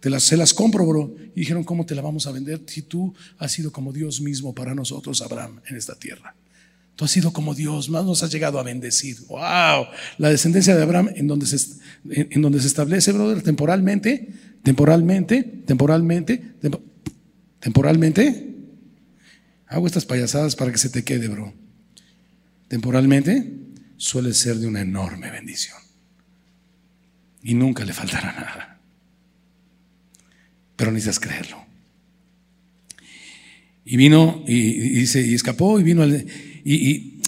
Te las, se las compro, bro. Y dijeron, ¿cómo te la vamos a vender si tú has sido como Dios mismo para nosotros, Abraham, en esta tierra? Tú has sido como Dios, más nos has llegado a bendecir. ¡Wow! La descendencia de Abraham en donde en donde se establece, brother, temporalmente, temporalmente, temporalmente, temporalmente. Hago estas payasadas para que se te quede, bro. Temporalmente suele ser de una enorme bendición. Y nunca le faltará nada. Pero necesitas creerlo. Y vino y, dice, y escapó y vino al y,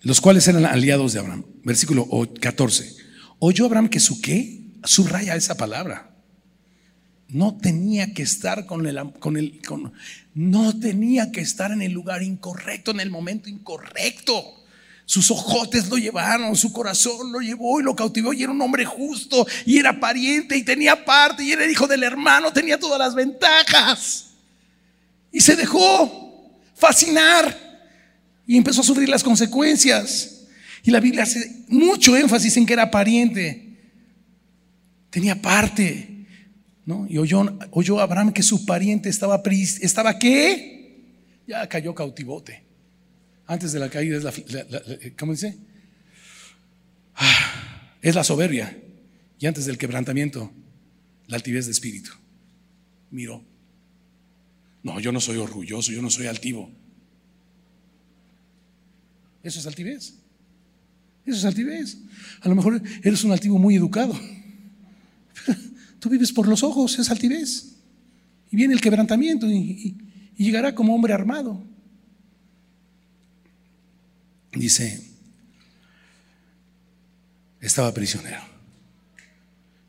los cuales eran aliados de Abraham. Versículo 14. Oyó Abraham que su qué, subraya esa palabra. No tenía que estar con el, con el no tenía que estar en el lugar incorrecto, en el momento incorrecto. Sus ojotes lo llevaron, su corazón lo llevó y lo cautivó y era un hombre justo y era pariente y tenía parte y era hijo del hermano, tenía todas las ventajas. Y se dejó fascinar y empezó a sufrir las consecuencias. Y la Biblia hace mucho énfasis en que era pariente. Tenía parte. ¿No? Y oyó, oyó Abraham que su pariente estaba, estaba ¿qué? Ya cayó cautivote. Antes de la caída es la, ¿cómo dice? Ah, es la soberbia. Y antes del quebrantamiento, la altivez de espíritu. Miró. No, yo no soy orgulloso, yo no soy altivo. Eso es altivez. Eso es altivez. A lo mejor eres un altivo muy educado. tú vives por los ojos, es altivez. Y viene el quebrantamiento y, llegará como hombre armado. Dice, estaba prisionero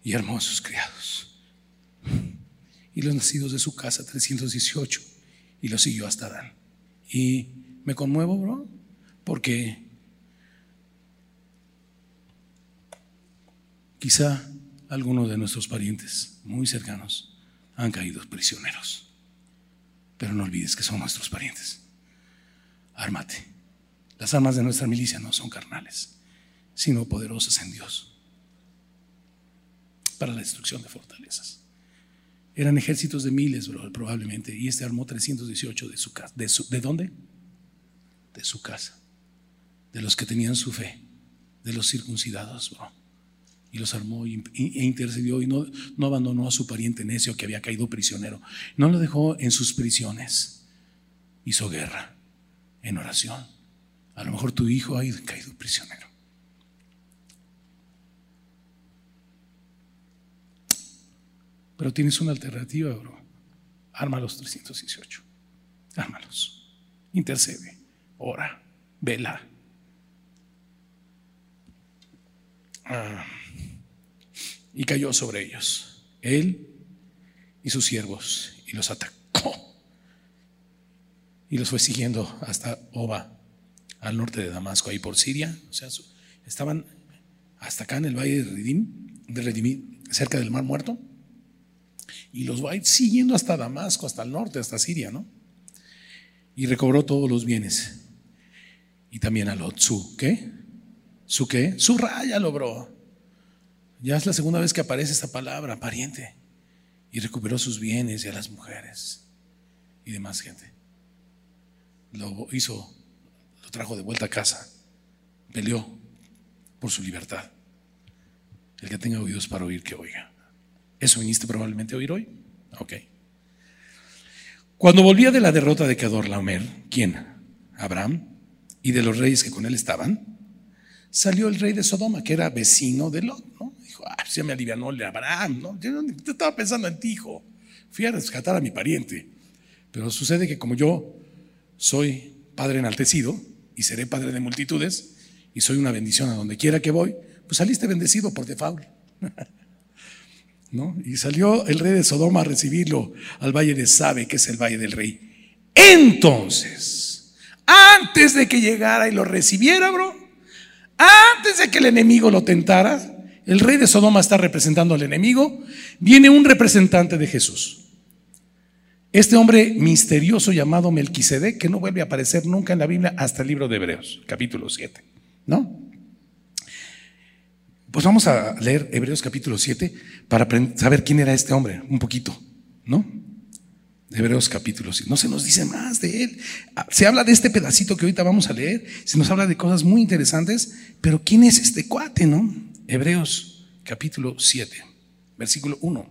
y sus criados y los nacidos de su casa, 318, y lo siguió hasta Dan. Y me conmuevo, bro, porque quizá algunos de nuestros parientes muy cercanos han caído prisioneros. Pero no olvides que son nuestros parientes. Ármate. Las armas de nuestra milicia no son carnales, sino poderosas en Dios para la destrucción de fortalezas. Eran ejércitos de miles, probablemente, y este armó 318 de su casa. ¿De, ¿De dónde? De su casa de los que tenían su fe, de los circuncidados, Y los armó e intercedió y no, no abandonó a su pariente necio que había caído prisionero. No lo dejó en sus prisiones. Hizo guerra en oración. A lo mejor tu hijo ha caído prisionero. Pero tienes una alternativa, bro. Arma los 318. Ármalos. Intercede. Ora. Vela ah, y cayó sobre ellos, él y sus siervos, y los atacó. Y los fue siguiendo hasta Oba, al norte de Damasco, ahí por Siria. O sea, estaban hasta acá en el valle de Redim, de Redim, cerca del Mar Muerto. Y los va siguiendo hasta Damasco, hasta el norte, hasta Siria, ¿no? Y recobró todos los bienes. Y también a Lot, su, ¿qué? ¿Su qué? Su raya logró. Ya es la segunda vez que aparece esta palabra, pariente. Y recuperó sus bienes y a las mujeres y demás gente. Lo hizo, lo trajo de vuelta a casa. Peleó por su libertad. El que tenga oídos para oír, que oiga. ¿Eso viniste probablemente a oír hoy? Ok. Cuando volvía de la derrota de Laomer, ¿quién? Abraham y de los reyes que con él estaban, salió el rey de Sodoma, que era vecino de Lot, ¿no? Dijo, ah, pues me alivianó el Abraham, ¿no? Yo estaba pensando en ti, hijo. Fui a rescatar a mi pariente. Pero sucede que como yo soy padre enaltecido y seré padre de multitudes y soy una bendición a donde quiera que voy, pues saliste bendecido por default. ¿No? Y salió el rey de Sodoma a recibirlo al valle de Sabe, que es el valle del rey. Entonces, antes de que llegara y lo recibiera, bro, antes de que el enemigo lo tentara, el rey de Sodoma está representando al enemigo, viene un representante de Jesús. Este hombre misterioso llamado Melquisedec, que no vuelve a aparecer nunca en la Biblia hasta el libro de Hebreos, capítulo 7, ¿no? Pues vamos a leer Hebreos capítulo 7 para saber quién era este hombre, un poquito, ¿no? Hebreos capítulo 7. No se nos dice más de él. Ah, se habla de este pedacito que ahorita vamos a leer, se nos habla de cosas muy interesantes, pero ¿quién es este cuate, no? Hebreos capítulo 7, versículo 1.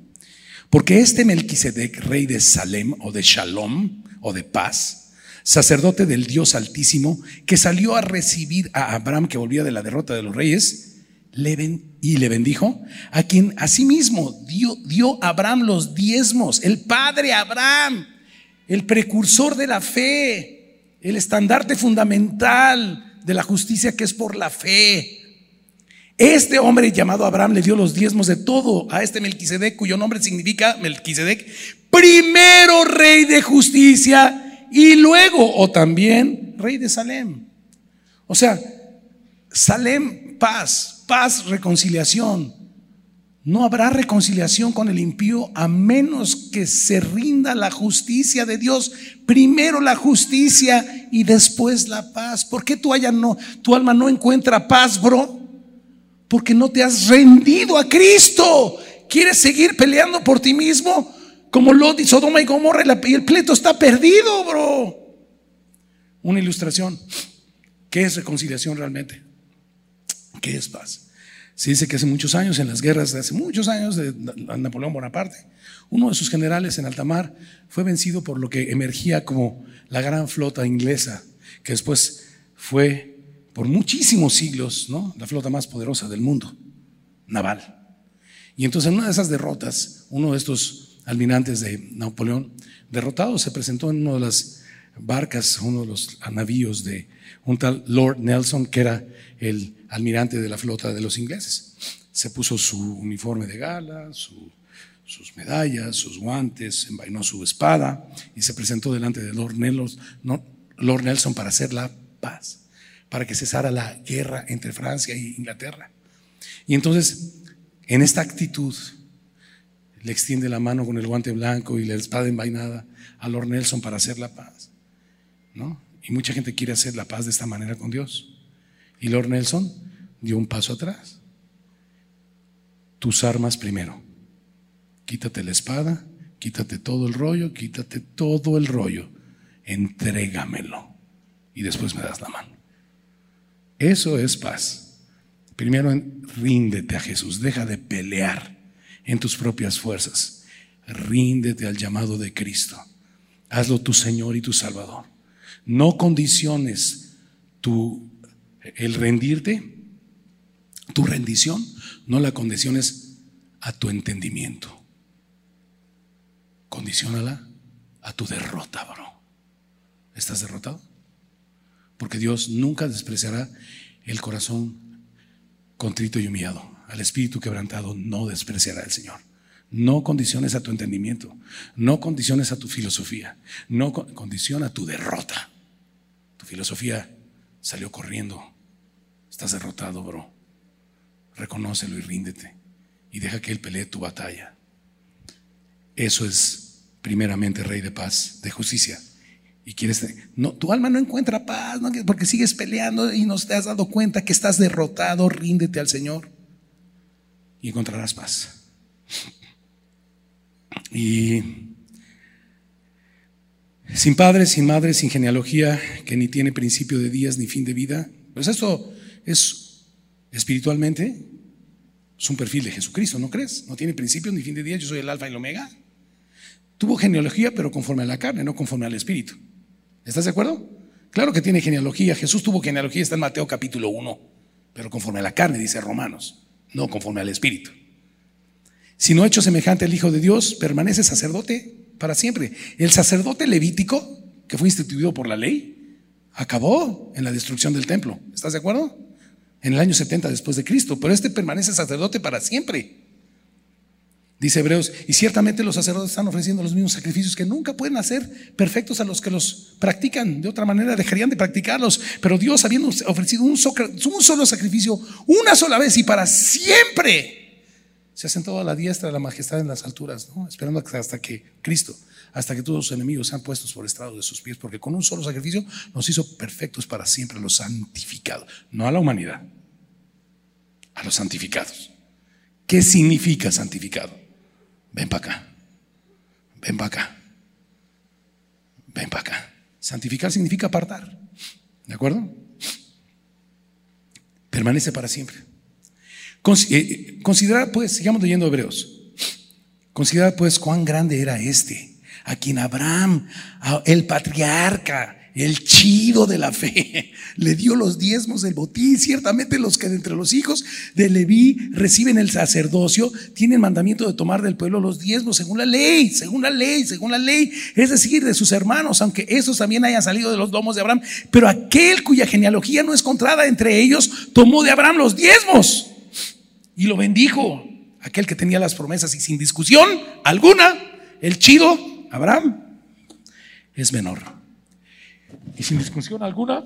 Porque este Melquisedec, rey de Salem o de Shalom o de paz, sacerdote del Dios Altísimo, que salió a recibir a Abraham que volvía de la derrota de los reyes, y le bendijo, a quien asimismo dio, dio Abraham los diezmos, el padre Abraham, el precursor de la fe, el estandarte fundamental de la justicia que es por la fe. Este hombre llamado Abraham le dio los diezmos de todo a este Melquisedec, cuyo nombre significa Melquisedec, primero rey de justicia y luego, o también, rey de Salem. O sea, Salem, paz, paz, reconciliación. No habrá reconciliación con el impío a menos que se rinda la justicia de Dios. Primero la justicia y después la paz. ¿Por qué tu, no, tu alma no encuentra paz, bro? Porque no te has rendido a Cristo. ¿Quieres seguir peleando por ti mismo? Como Lot y Sodoma y Gomorra y el pleito está perdido, bro. Una ilustración. ¿Qué es reconciliación realmente? ¿Qué es paz? Se dice que hace muchos años, en las guerras de hace muchos años de Napoleón Bonaparte, uno de sus generales en alta mar fue vencido por lo que emergía como la gran flota inglesa, que después fue por muchísimos siglos ¿no? la flota más poderosa del mundo, naval. Y entonces en una de esas derrotas, uno de estos almirantes de Napoleón, derrotado, se presentó en una de las barcas, uno de los navíos de un tal Lord Nelson, que era el almirante de la flota de los ingleses. Se puso su uniforme de gala, sus medallas, sus guantes, envainó su espada y se presentó delante de Lord Nelson, Lord Nelson para hacer la paz, para que cesara la guerra entre Francia e Inglaterra. Y entonces, en esta actitud, le extiende la mano con el guante blanco y la espada envainada a Lord Nelson para hacer la paz. ¿no? Y mucha gente quiere hacer la paz de esta manera con Dios. Y Lord Nelson dio un paso atrás. Tus armas primero. Quítate la espada, quítate todo el rollo, quítate todo el rollo. Entrégamelo. Y después me das la mano. Eso es paz. Primero ríndete a Jesús. Deja de pelear en tus propias fuerzas. Ríndete al llamado de Cristo. Hazlo tu Señor y tu Salvador. No condiciones tu el rendirte, tu rendición, no la condiciones a tu entendimiento. Condiciónala a tu derrota, bro. ¿Estás derrotado? Porque Dios nunca despreciará el corazón contrito y humillado, al espíritu quebrantado, no despreciará el Señor. No condiciones a tu entendimiento, no condiciones a tu filosofía, no condiciona tu derrota. Tu filosofía salió corriendo. Estás derrotado, bro. Reconócelo y ríndete. Y deja que Él pelee tu batalla. Eso es primeramente Rey de paz, de justicia. Y quieres, no, tu alma no encuentra paz porque sigues peleando y no te has dado cuenta que estás derrotado. Ríndete al Señor y encontrarás paz. Y sin padres, sin madres, sin genealogía, que ni tiene principio de días ni fin de vida, pues eso es espiritualmente, es un perfil de Jesucristo, ¿no crees? No tiene principio ni fin de días, yo soy el alfa y el omega. Tuvo genealogía, pero conforme a la carne, no conforme al espíritu. ¿Estás de acuerdo? Claro que tiene genealogía. Jesús tuvo genealogía, está en Mateo capítulo 1, pero conforme a la carne, dice Romanos, no conforme al espíritu. Si no hecho semejante al Hijo de Dios, permanece sacerdote para siempre. El sacerdote levítico, que fue instituido por la ley, acabó en la destrucción del templo. ¿Estás de acuerdo? En el año 70 después de Cristo, pero este permanece sacerdote para siempre. Dice Hebreos, y ciertamente los sacerdotes están ofreciendo los mismos sacrificios que nunca pueden hacer perfectos a los que los practican. De otra manera dejarían de practicarlos. Pero Dios, habiendo ofrecido un, solo sacrificio, una sola vez y para siempre, se ha sentado a la diestra de la majestad en las alturas, esperando hasta que Cristo, hasta que todos sus enemigos sean puestos por estrado de sus pies, porque con un solo sacrificio nos hizo perfectos para siempre, los santificados, no a la humanidad, a los santificados. ¿Qué significa santificado? Ven para acá, ven para acá, ven para acá. Santificar significa apartar, ¿de acuerdo? Permanece para siempre. Eh, considerar pues, sigamos leyendo Hebreos, considerar pues cuán grande era este, a quien Abraham, el patriarca, el chido de la fe, le dio los diezmos del botín. Ciertamente los que de entre los hijos de Leví reciben el sacerdocio tienen mandamiento de tomar del pueblo los diezmos según la ley, según la ley, según la ley, es decir, de sus hermanos, aunque esos también hayan salido de los domos de Abraham. Pero aquel cuya genealogía no es encontrada entre ellos, tomó de Abraham los diezmos y lo bendijo. Aquel que tenía las promesas y sin discusión alguna, el chido, Abraham, es menor y sin discusión alguna,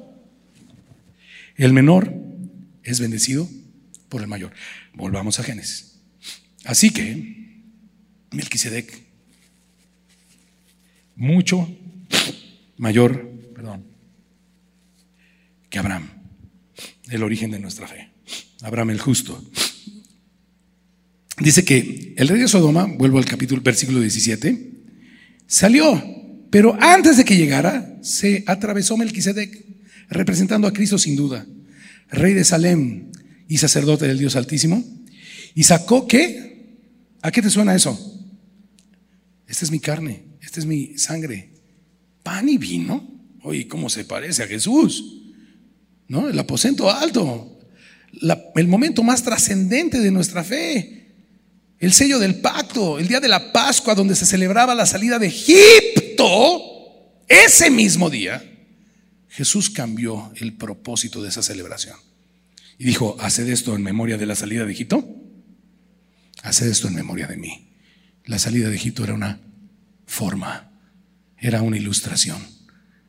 el menor es bendecido por el mayor. Volvamos a Génesis. Así que Melquisedec, mucho mayor, perdón, que Abraham, el origen de nuestra fe. Abraham el justo. Dice que el rey de Sodoma, vuelvo al capítulo, versículo 17, salió pero antes de que llegara, se atravesó Melquisedec, representando a Cristo sin duda, rey de Salem y sacerdote del Dios Altísimo, y sacó qué? ¿A qué te suena eso? Esta es mi carne, esta es mi sangre, pan y vino. Oye, ¿cómo se parece a Jesús? ¿No? El aposento alto, el momento más trascendente de nuestra fe. El sello del pacto, el día de la Pascua donde se celebraba la salida de Egipto, ese mismo día, Jesús cambió el propósito de esa celebración. Y dijo, haced esto en memoria de la salida de Egipto. Haced esto en memoria de mí. La salida de Egipto era una forma, era una ilustración.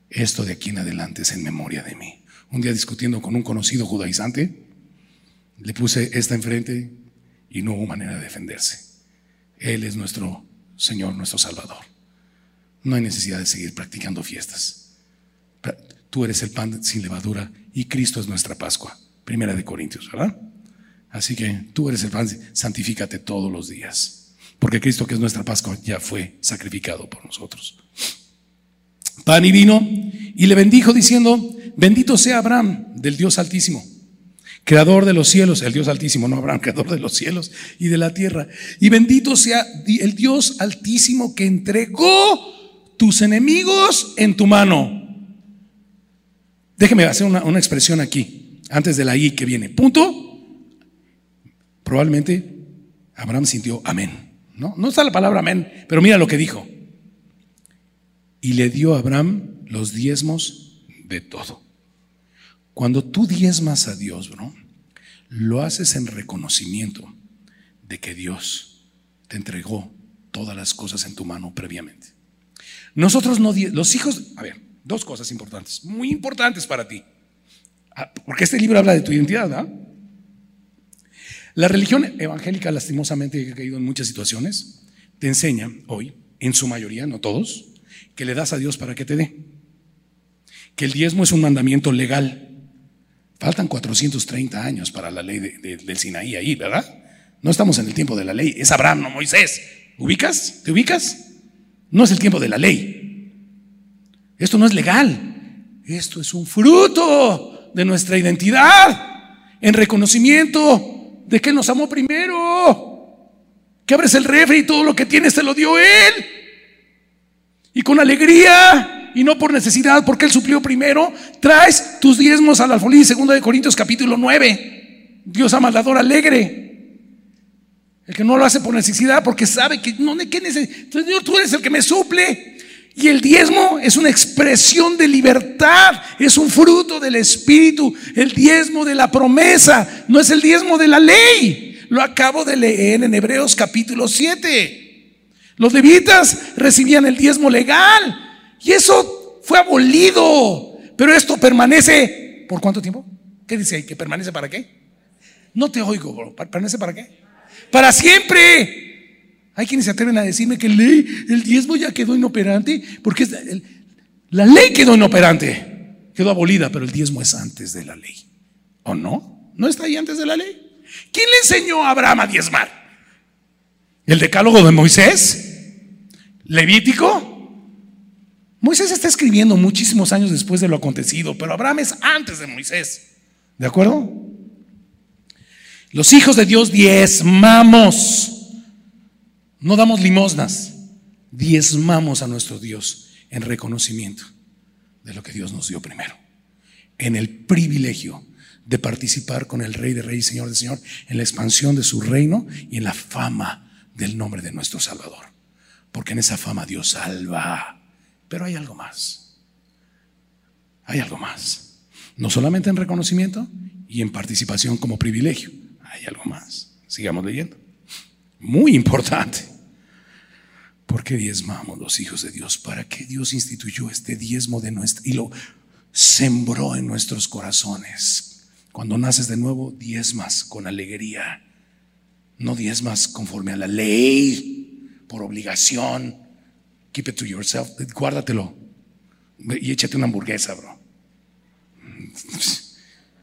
Esto de aquí en adelante es en memoria de mí. Un día discutiendo con un conocido judaizante, le puse esta enfrente y no hubo manera de defenderse. Él es nuestro Señor, nuestro Salvador. No hay necesidad de seguir practicando fiestas. Tú eres el pan sin levadura y Cristo es nuestra Pascua. Primera de Corintios, ¿verdad? Así que tú eres el pan, santifícate todos los días. Porque Cristo, que es nuestra Pascua, ya fue sacrificado por nosotros. Pan y vino, y le bendijo diciendo, bendito sea Abraham del Dios Altísimo creador de los cielos, el Dios altísimo, no Abraham, creador de los cielos y de la tierra. Y bendito sea el Dios altísimo que entregó tus enemigos en tu mano. Déjeme hacer una, expresión aquí, antes de la I que viene. Punto. Probablemente Abraham sintió amén. ¿no? no está la palabra amén, pero mira lo que dijo. Y le dio a Abraham los diezmos de todo. Cuando tú diezmas a Dios, bro, lo haces en reconocimiento de que Dios te entregó todas las cosas en tu mano previamente. Nosotros no, los hijos, a ver, dos cosas importantes, muy importantes para ti, ah, porque este libro habla de tu identidad. La religión evangélica, lastimosamente, ha caído en muchas situaciones, te enseña hoy, en su mayoría, no todos, que le das a Dios para que te dé. Que el diezmo es un mandamiento legal. Faltan 430 años para la ley del Sinaí ahí, ¿verdad? No estamos en el tiempo de la ley. Es Abraham, no Moisés. ¿Ubicas? ¿Te ubicas? No es el tiempo de la ley. Esto no es legal. Esto es un fruto de nuestra identidad en reconocimiento de que nos amó primero. Que abres el refri y todo lo que tienes te lo dio Él. Y con alegría y no por necesidad, porque Él suplió primero, traes tus diezmos al alfolí, segundo de Corintios capítulo 9. Dios ama al alegre. El que no lo hace por necesidad, porque sabe que no, ¿qué necesita? Dios, tú eres el que me suple. Y el diezmo es una expresión de libertad, es un fruto del Espíritu, el diezmo de la promesa, no es el diezmo de la ley. Lo acabo de leer en Hebreos capítulo 7. Los levitas recibían el diezmo legal y eso fue abolido, pero esto permanece, ¿por cuánto tiempo? ¿Qué dice ahí? ¿Que permanece para qué? No te oigo. ¿Permanece para qué? Para siempre. Hay quienes se atreven a decirme que ley, el diezmo ya quedó inoperante, porque la ley quedó inoperante, quedó abolida, pero el diezmo es antes de la ley. ¿O no? ¿No está ahí antes de la ley? ¿Quién le enseñó a Abraham a diezmar? ¿El decálogo de Moisés? ¿Levítico? Moisés está escribiendo muchísimos años después de lo acontecido, pero Abraham es antes de Moisés. ¿De acuerdo? Los hijos de Dios diezmamos no damos limosnas, diezmamos a nuestro Dios en reconocimiento de lo que Dios nos dio primero, en el privilegio de participar con el Rey de Reyes, Señor de Señor, en la expansión de su reino y en la fama del nombre de nuestro Salvador. Porque en esa fama Dios salva. Pero hay algo más. Hay algo más. No solamente en reconocimiento y en participación como privilegio. Hay algo más. Sigamos leyendo. Muy importante. ¿Por qué diezmamos los hijos de Dios? ¿Para qué Dios instituyó este diezmo de nuestra y lo sembró en nuestros corazones? Cuando naces de nuevo, diezmas con alegría. No diezmas conforme a la ley, por obligación. Keep it to yourself. Guárdatelo. Y échate una hamburguesa, bro.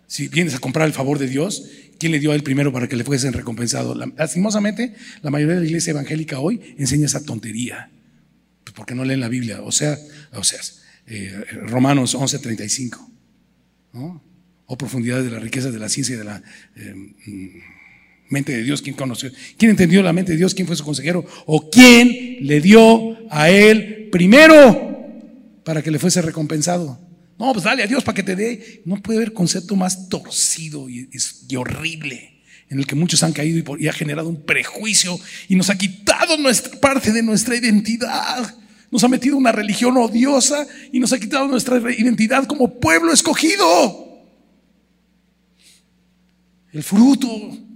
Si vienes a comprar el favor de Dios, ¿Quién le dio a él primero para que le fuesen recompensado? Lastimosamente, la mayoría de la iglesia evangélica hoy enseña esa tontería. Pues, porque no leen la Biblia. O sea, o sea eh, Romanos 11:35. ¿no? O profundidad de la riqueza de la ciencia y de la mm, mente de Dios. ¿Quién conoció? ¿Quién entendió la mente de Dios? ¿Quién fue su consejero? ¿O quién le dio a él primero para que le fuese recompensado? No, pues dale a Dios para que te dé. No puede haber concepto más torcido y, horrible en el que muchos han caído y, ha generado un prejuicio y nos ha quitado nuestra parte de nuestra identidad. Nos ha metido una religión odiosa y nos ha quitado nuestra identidad como pueblo escogido. El fruto,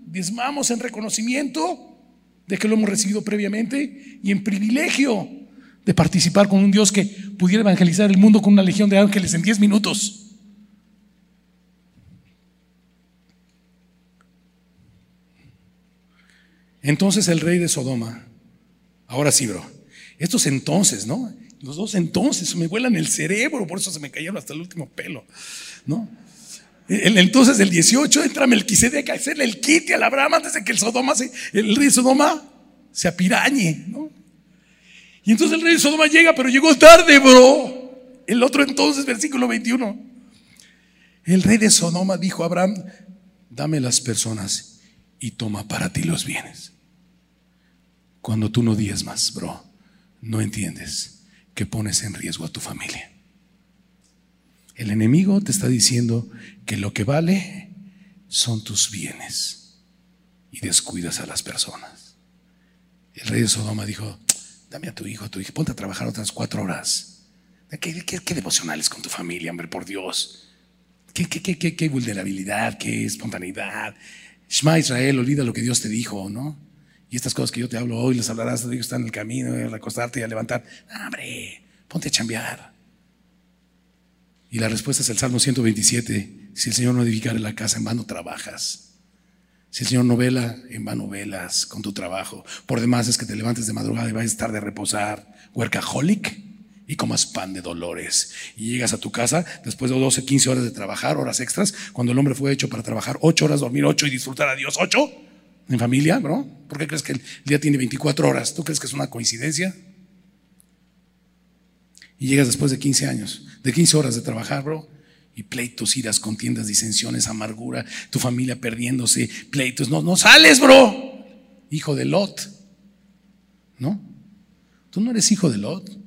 diezmamos en reconocimiento de que lo hemos recibido previamente y en privilegio de participar con un Dios que pudiera evangelizar el mundo con una legión de ángeles en 10 minutos. Entonces el rey de Sodoma, ahora sí, bro, estos entonces, ¿no? Los dos entonces me vuelan el cerebro, por eso se me cayeron hasta el último pelo, ¿no? El, entonces del 18 entra Melquisedec a hacerle el quite a la Abraham antes de que el Sodoma se, el rey de Sodoma se apirañe, ¿no? Y entonces el rey de Sodoma llega, pero llegó tarde, bro. El otro entonces, versículo 21. El rey de Sodoma dijo a Abraham, dame las personas y toma para ti los bienes. Cuando tú no diezmas, bro, no entiendes que pones en riesgo a tu familia. El enemigo te está diciendo que lo que vale son tus bienes y descuidas a las personas. El rey de Sodoma dijo, dame a tu hijo, a tu hija, ponte a trabajar otras cuatro horas. ¿Qué, qué, devocionales con tu familia, hombre, por Dios? ¿Qué, vulnerabilidad, qué espontaneidad? Shema Israel, olvida lo que Dios te dijo, ¿no? Y estas cosas que yo te hablo hoy, las hablarás, te digo, están en el camino, a acostarte y a levantar. ¡Hombre! Ponte a chambear. Y la respuesta es el Salmo 127. Si el Señor no edificara la casa, en vano trabajas. Si el Señor no vela, en vano velas con tu trabajo. Por demás es que te levantes de madrugada y vayas a estar de reposar. Workaholic y comas pan de dolores. Y llegas a tu casa después de 12, 15 horas de trabajar, horas extras, cuando el hombre fue hecho para trabajar 8 horas, dormir 8 y disfrutar a Dios 8 en familia, bro. ¿Por qué crees que el día tiene 24 horas? ¿Tú crees que es una coincidencia? Y llegas después de 15 años, de 15 horas de trabajar, bro. Y pleitos, iras, contiendas, disensiones, amargura, tu familia perdiéndose, pleitos. No, no sales, bro. Hijo de Lot. ¿No? Tú no eres hijo de Lot.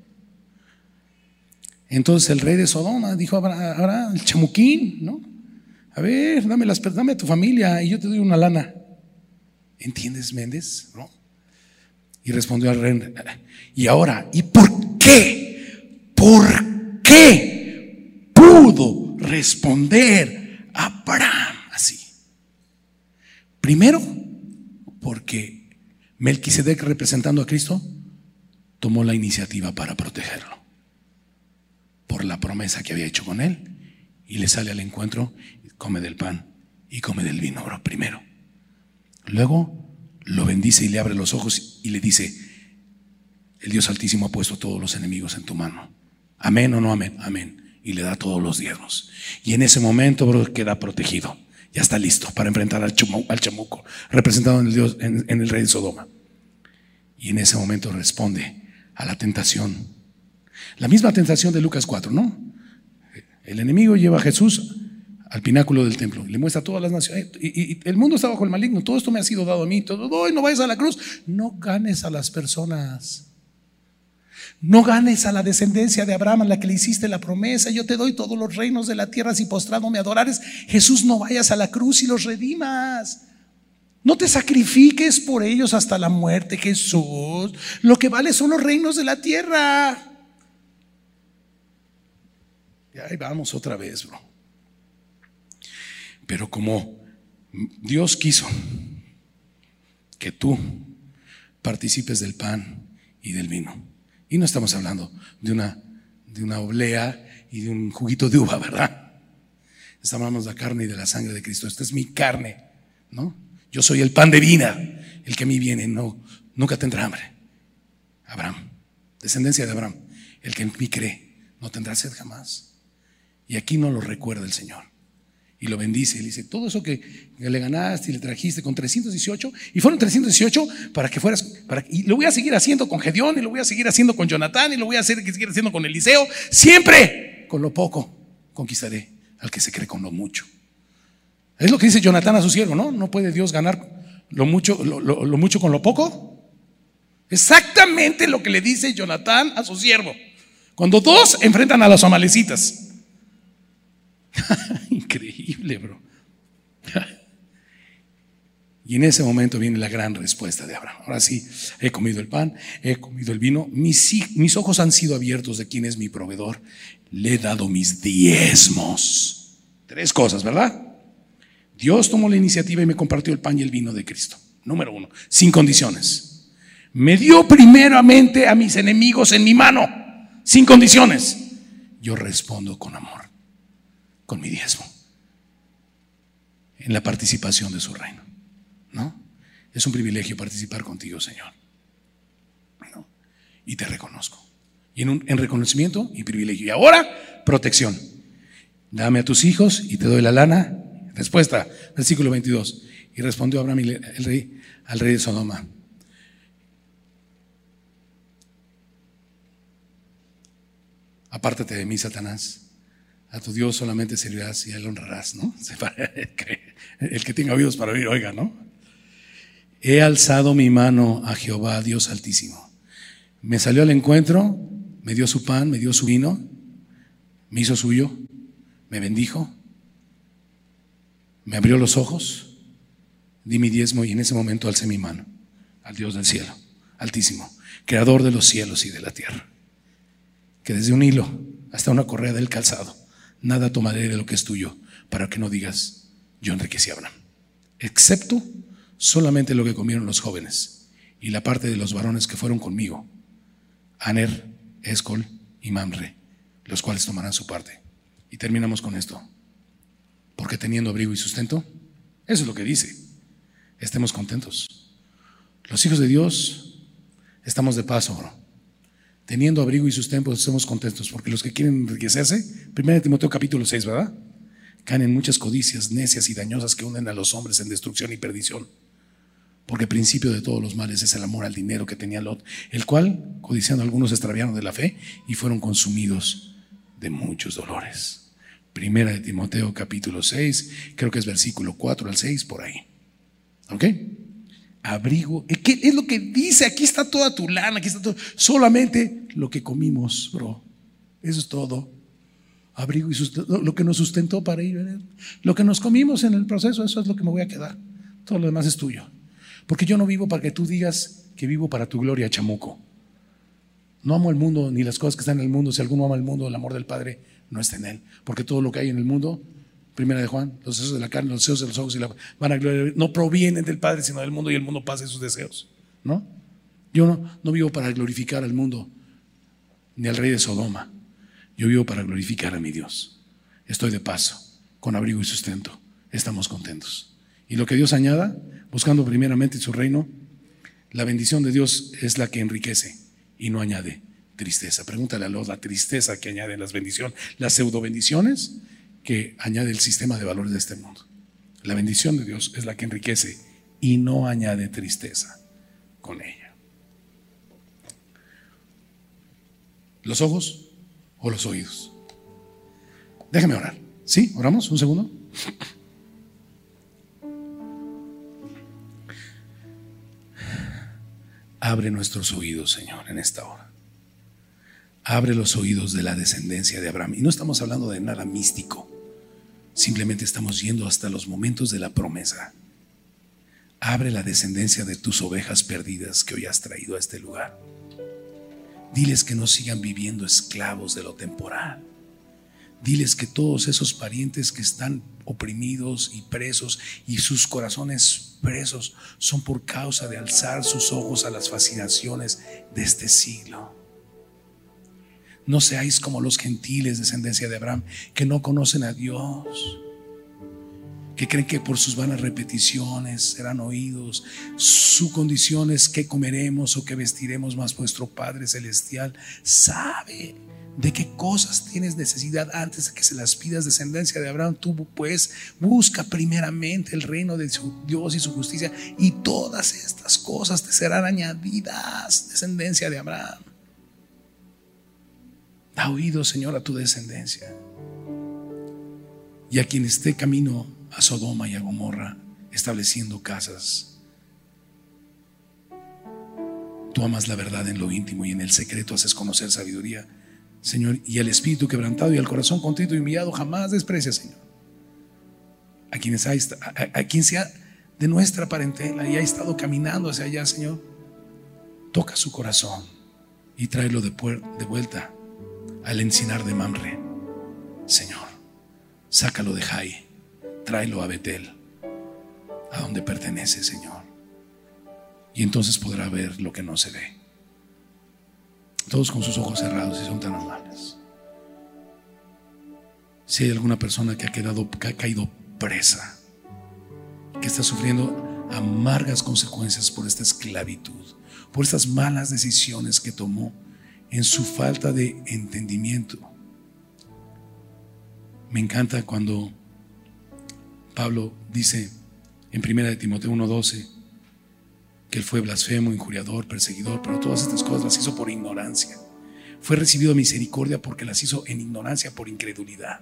Entonces el rey de Sodoma dijo ahora el chamuquín, ¿no? A ver, dame, las, dame a tu familia y yo te doy una lana. ¿Entiendes, Méndez? ¿No? Y respondió al rey, y ahora, ¿y por qué? ¿Por responder Abraham así? Primero, porque Melquisedec representando a Cristo tomó la iniciativa para protegerlo por la promesa que había hecho con él. Y le sale al encuentro, come del pan y come del vino, bro, primero. Luego lo bendice y le abre los ojos y le dice, el Dios Altísimo ha puesto todos los enemigos en tu mano. Amén o no amén, amén. Y le da todos los diezmos. Y en ese momento, bro, queda protegido. Ya está listo para enfrentar al, al chamuco, representado en el, rey de Sodoma. Y en ese momento responde a la tentación la misma tentación de Lucas 4, ¿no? El enemigo lleva a Jesús al pináculo del templo, le muestra a todas las naciones, y, el mundo está bajo el maligno, todo esto me ha sido dado a mí, todo, no vayas a la cruz, no ganes a las personas. No ganes a la descendencia de Abraham a la que le hiciste la promesa. Yo te doy todos los reinos de la tierra si postrado me adorares. Jesús, no vayas a la cruz y los redimas. No te sacrifiques por ellos hasta la muerte, Jesús. Lo que vale son los reinos de la tierra. Y ahí vamos otra vez, bro. Pero como Dios quiso que tú participes del pan y del vino. Y no estamos hablando de una, de una oblea y de un juguito de uva, ¿verdad? Estamos hablando de la carne y de la sangre de Cristo. Esta es mi carne, ¿no? Yo soy el pan de vida. El que a mí viene no, nunca tendrá hambre. Abraham, descendencia de Abraham. El que en mí cree no tendrá sed jamás. Y aquí no lo recuerda el Señor. Y lo bendice. Le dice, todo eso que, le ganaste y le trajiste con 318, y fueron 318 para que fueras, para, y lo voy a seguir haciendo con Gedeón, y lo voy a seguir haciendo con Jonatán, y lo voy a seguir haciendo con Eliseo. Siempre con lo poco conquistaré al que se cree con lo mucho. Es lo que dice Jonatán a su siervo, ¿no? No puede Dios ganar lo mucho, lo mucho con lo poco. Exactamente lo que le dice Jonatán a su siervo. Cuando dos enfrentan a los amalecitas. Increíble, y en ese momento viene la gran respuesta de Abraham. Ahora sí, he comido el pan, he comido el vino, mis, mis ojos han sido abiertos de quién es mi proveedor, le he dado mis diezmos. Tres cosas, ¿verdad? Dios tomó la iniciativa y me compartió el pan y el vino de Cristo. Número uno, sin condiciones. Me dio primeramente a mis enemigos en mi mano, sin condiciones. Yo respondo con amor con mi diezmo en la participación de su reino. ¿No? Es un privilegio participar contigo, Señor. Y te reconozco. Y en, en reconocimiento y privilegio. Y ahora, protección. Dame a tus hijos y te doy la lana. Respuesta, versículo 22. Y respondió Abraham, el rey, al rey de Sodoma. Apártate de mí, Satanás a tu Dios solamente servirás y a él honrarás, ¿no? El que tenga oídos para oír, oiga, ¿no? He alzado mi mano a Jehová, Dios altísimo. Me salió al encuentro, me dio su pan, me dio su vino, me hizo suyo, me bendijo, me abrió los ojos, di mi diezmo y en ese momento alcé mi mano al Dios del cielo, altísimo, creador de los cielos y de la tierra, que desde un hilo hasta una correa del calzado nada tomaré de lo que es tuyo, para que no digas, yo enriquecí a Abraham. Excepto solamente lo que comieron los jóvenes y la parte de los varones que fueron conmigo, Aner, Escol y Mamre, los cuales tomarán su parte. Y terminamos con esto. Porque teniendo abrigo y sustento, eso es lo que dice. Estemos contentos. Los hijos de Dios estamos de paso. Teniendo abrigo y sustento, estemos contentos. Porque los que quieren enriquecerse, 1 Timoteo capítulo 6, ¿verdad? Caen en muchas codicias necias y dañosas que hunden a los hombres en destrucción y perdición. Porque el principio de todos los males es el amor al dinero que tenía Lot, el cual, codiciando algunos, extraviaron de la fe y fueron consumidos de muchos dolores. Primera de Timoteo capítulo 6, creo que es versículo 4 al 6 por ahí. ¿Ok? Abrigo. ¿Qué es lo que dice? Aquí está toda tu lana, aquí está todo. Solamente lo que comimos, bro. Eso es todo. Abrigo y sustento, lo que nos sustentó para ir. Lo que nos comimos en el proceso, eso es lo que me voy a quedar. Todo lo demás es tuyo. Porque yo no vivo para que tú digas que vivo para tu gloria, chamuco. No amo el mundo ni las cosas que están en el mundo. Si alguno ama el mundo, el amor del Padre no está en él. Porque todo lo que hay en el mundo, primera de Juan, los deseos de la carne, los deseos de los ojos y la van a gloria, no provienen del Padre, sino del mundo y el mundo pasa sus deseos. ¿No? Yo no, vivo para glorificar al mundo ni al rey de Sodoma. Yo vivo para glorificar a mi Dios. Estoy de paso, con abrigo y sustento. Estamos contentos. Y lo que Dios añada, buscando primeramente su reino, la bendición de Dios es la que enriquece y no añade tristeza. Pregúntale a los la tristeza que añaden las bendiciones, las pseudo bendiciones que añade el sistema de valores de este mundo. La bendición de Dios es la que enriquece y no añade tristeza con ella. ¿Los ojos o los oídos? Déjame orar. ¿Sí? ¿Oramos? ¿Un segundo? Abre nuestros oídos, Señor, en esta hora abre los oídos de la descendencia de Abraham. Y no estamos hablando de nada místico, simplemente estamos yendo hasta los momentos de la promesa. Abre la descendencia de tus ovejas perdidas que hoy has traído a este lugar. Diles que no sigan viviendo esclavos de lo temporal. Diles que todos esos parientes que están oprimidos y presos y sus corazones presos son por causa de alzar sus ojos a las fascinaciones de este siglo. No seáis como los gentiles, descendencia de Abraham, que no conocen a Dios, que creen que por sus vanas repeticiones serán oídos. Su condición es que comeremos o que vestiremos, más vuestro Padre Celestial sabe de qué cosas tienes necesidad antes de que se las pidas descendencia de Abraham. Tú pues busca primeramente el reino de su Dios y su justicia y todas estas cosas te serán añadidas, descendencia de Abraham. Da oído, Señor, a tu descendencia. Y a quien esté camino a Sodoma y a Gomorra, estableciendo casas. Tú amas la verdad en lo íntimo y en el secreto haces conocer sabiduría, Señor. Y el espíritu quebrantado y el corazón contrito y humillado jamás desprecia, Señor. A, quienes a, quien sea de nuestra parentela y ha estado caminando hacia allá, Señor, toca su corazón y tráelo de vuelta al encinar de Mamre. Señor, sácalo de Jai, tráelo a Betel, a donde pertenece, Señor. Y entonces podrá ver lo que no se ve. Todos con sus ojos cerrados y son tan amables. Si hay alguna persona que ha quedado, que ha caído presa, que está sufriendo amargas consecuencias por esta esclavitud, por estas malas decisiones que tomó, en su falta de entendimiento. Me encanta cuando Pablo dice en 1 de Timoteo 1:12 que él fue blasfemo, injuriador, perseguidor, pero todas estas cosas las hizo por ignorancia. Fue recibido misericordia porque las hizo en ignorancia por incredulidad.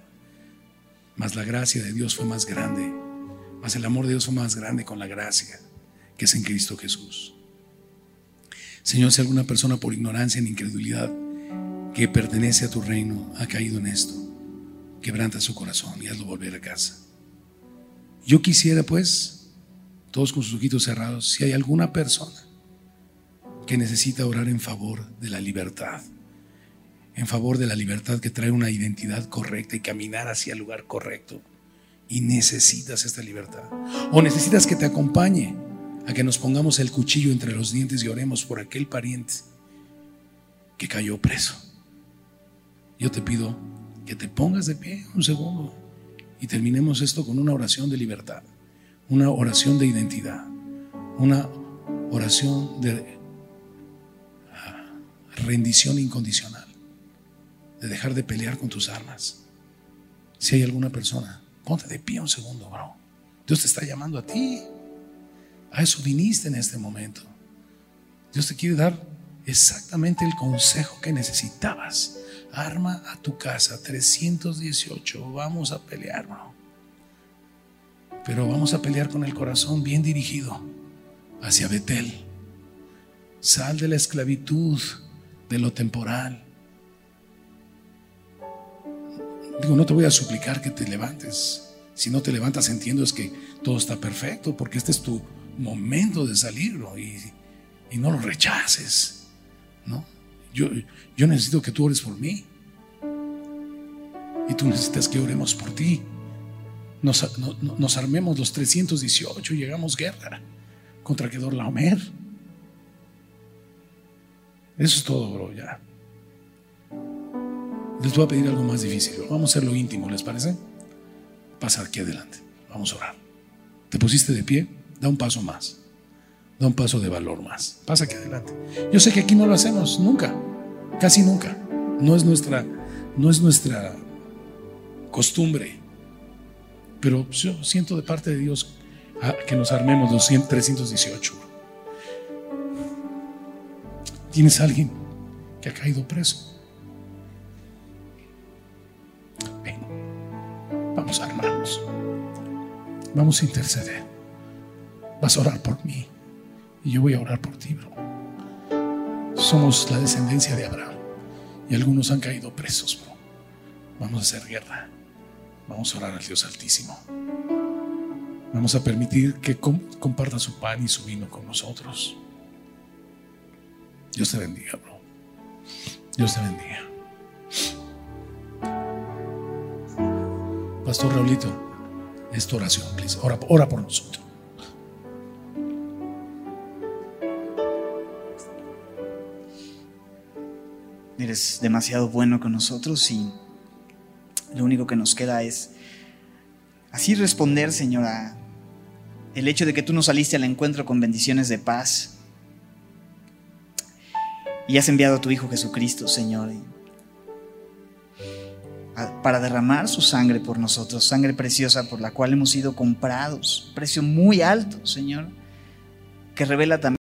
Mas la gracia de Dios fue más grande, mas el amor de Dios fue más grande con la gracia que es en Cristo Jesús. Señor, si alguna persona por ignorancia en incredulidad que pertenece a tu reino ha caído en esto, quebranta su corazón y hazlo volver a casa. Yo quisiera pues, todos con sus ojitos cerrados, si hay alguna persona que necesita orar en favor de la libertad, en favor de la libertad que trae una identidad correcta y caminar hacia el lugar correcto. Y necesitas esta libertad. O necesitas que te acompañe a que nos pongamos el cuchillo entre los dientes y oremos por aquel pariente que cayó preso. Yo te pido que te pongas de pie un segundo y terminemos esto con una oración de libertad, una oración de identidad, una oración de rendición incondicional, de dejar de pelear con tus armas. Si hay alguna persona, ponte de pie un segundo, bro. Dios te está llamando a ti. A eso viniste en este momento. Dios te quiere dar exactamente el consejo que necesitabas. Arma a tu casa 318. Vamos a pelear, bro. Pero vamos a pelear con el corazón bien dirigido hacia Betel. Sal de la esclavitud, de lo temporal. Digo, no te voy a suplicar que te levantes. Si no te levantas, entiendo es que todo está perfecto, porque este es tu momento de salirlo y, no lo rechaces. ¿no? Yo, necesito que tú ores por mí. Y tú necesitas que oremos por ti. Nos, nos armemos los 318 y llegamos guerra contra Kedor Laomer. Eso es todo, bro, ya. Les voy a pedir algo más difícil. Vamos a hacerlo íntimo, ¿les parece? Pasa aquí adelante. Vamos a orar. ¿Te pusiste de pie? Da un paso más. Da un paso de valor más. Pasa aquí adelante. Yo sé que aquí no lo hacemos nunca. Casi nunca. No es nuestra, no es nuestra costumbre. Pero yo siento de parte de Dios que nos armemos los 318. ¿Tienes alguien que ha caído preso? Ven, vamos a armarnos. Vamos a interceder. Vas a orar por mí y yo voy a orar por ti, bro. Somos la descendencia de Abraham y algunos han caído presos, bro. Vamos a hacer guerra. Vamos a orar al Dios Altísimo. Vamos a permitir que comparta su pan y su vino con nosotros. Dios te bendiga, bro. Dios te bendiga. Pastor Raulito, esta oración, please. Ora, ora por nosotros.
Eres demasiado bueno con nosotros y lo único que nos queda es así responder, Señora, el hecho de que tú nos saliste al encuentro con bendiciones de paz y has enviado a tu Hijo Jesucristo, Señor, para derramar su sangre por nosotros, sangre preciosa por la cual hemos sido comprados, precio muy alto, Señor, que revela también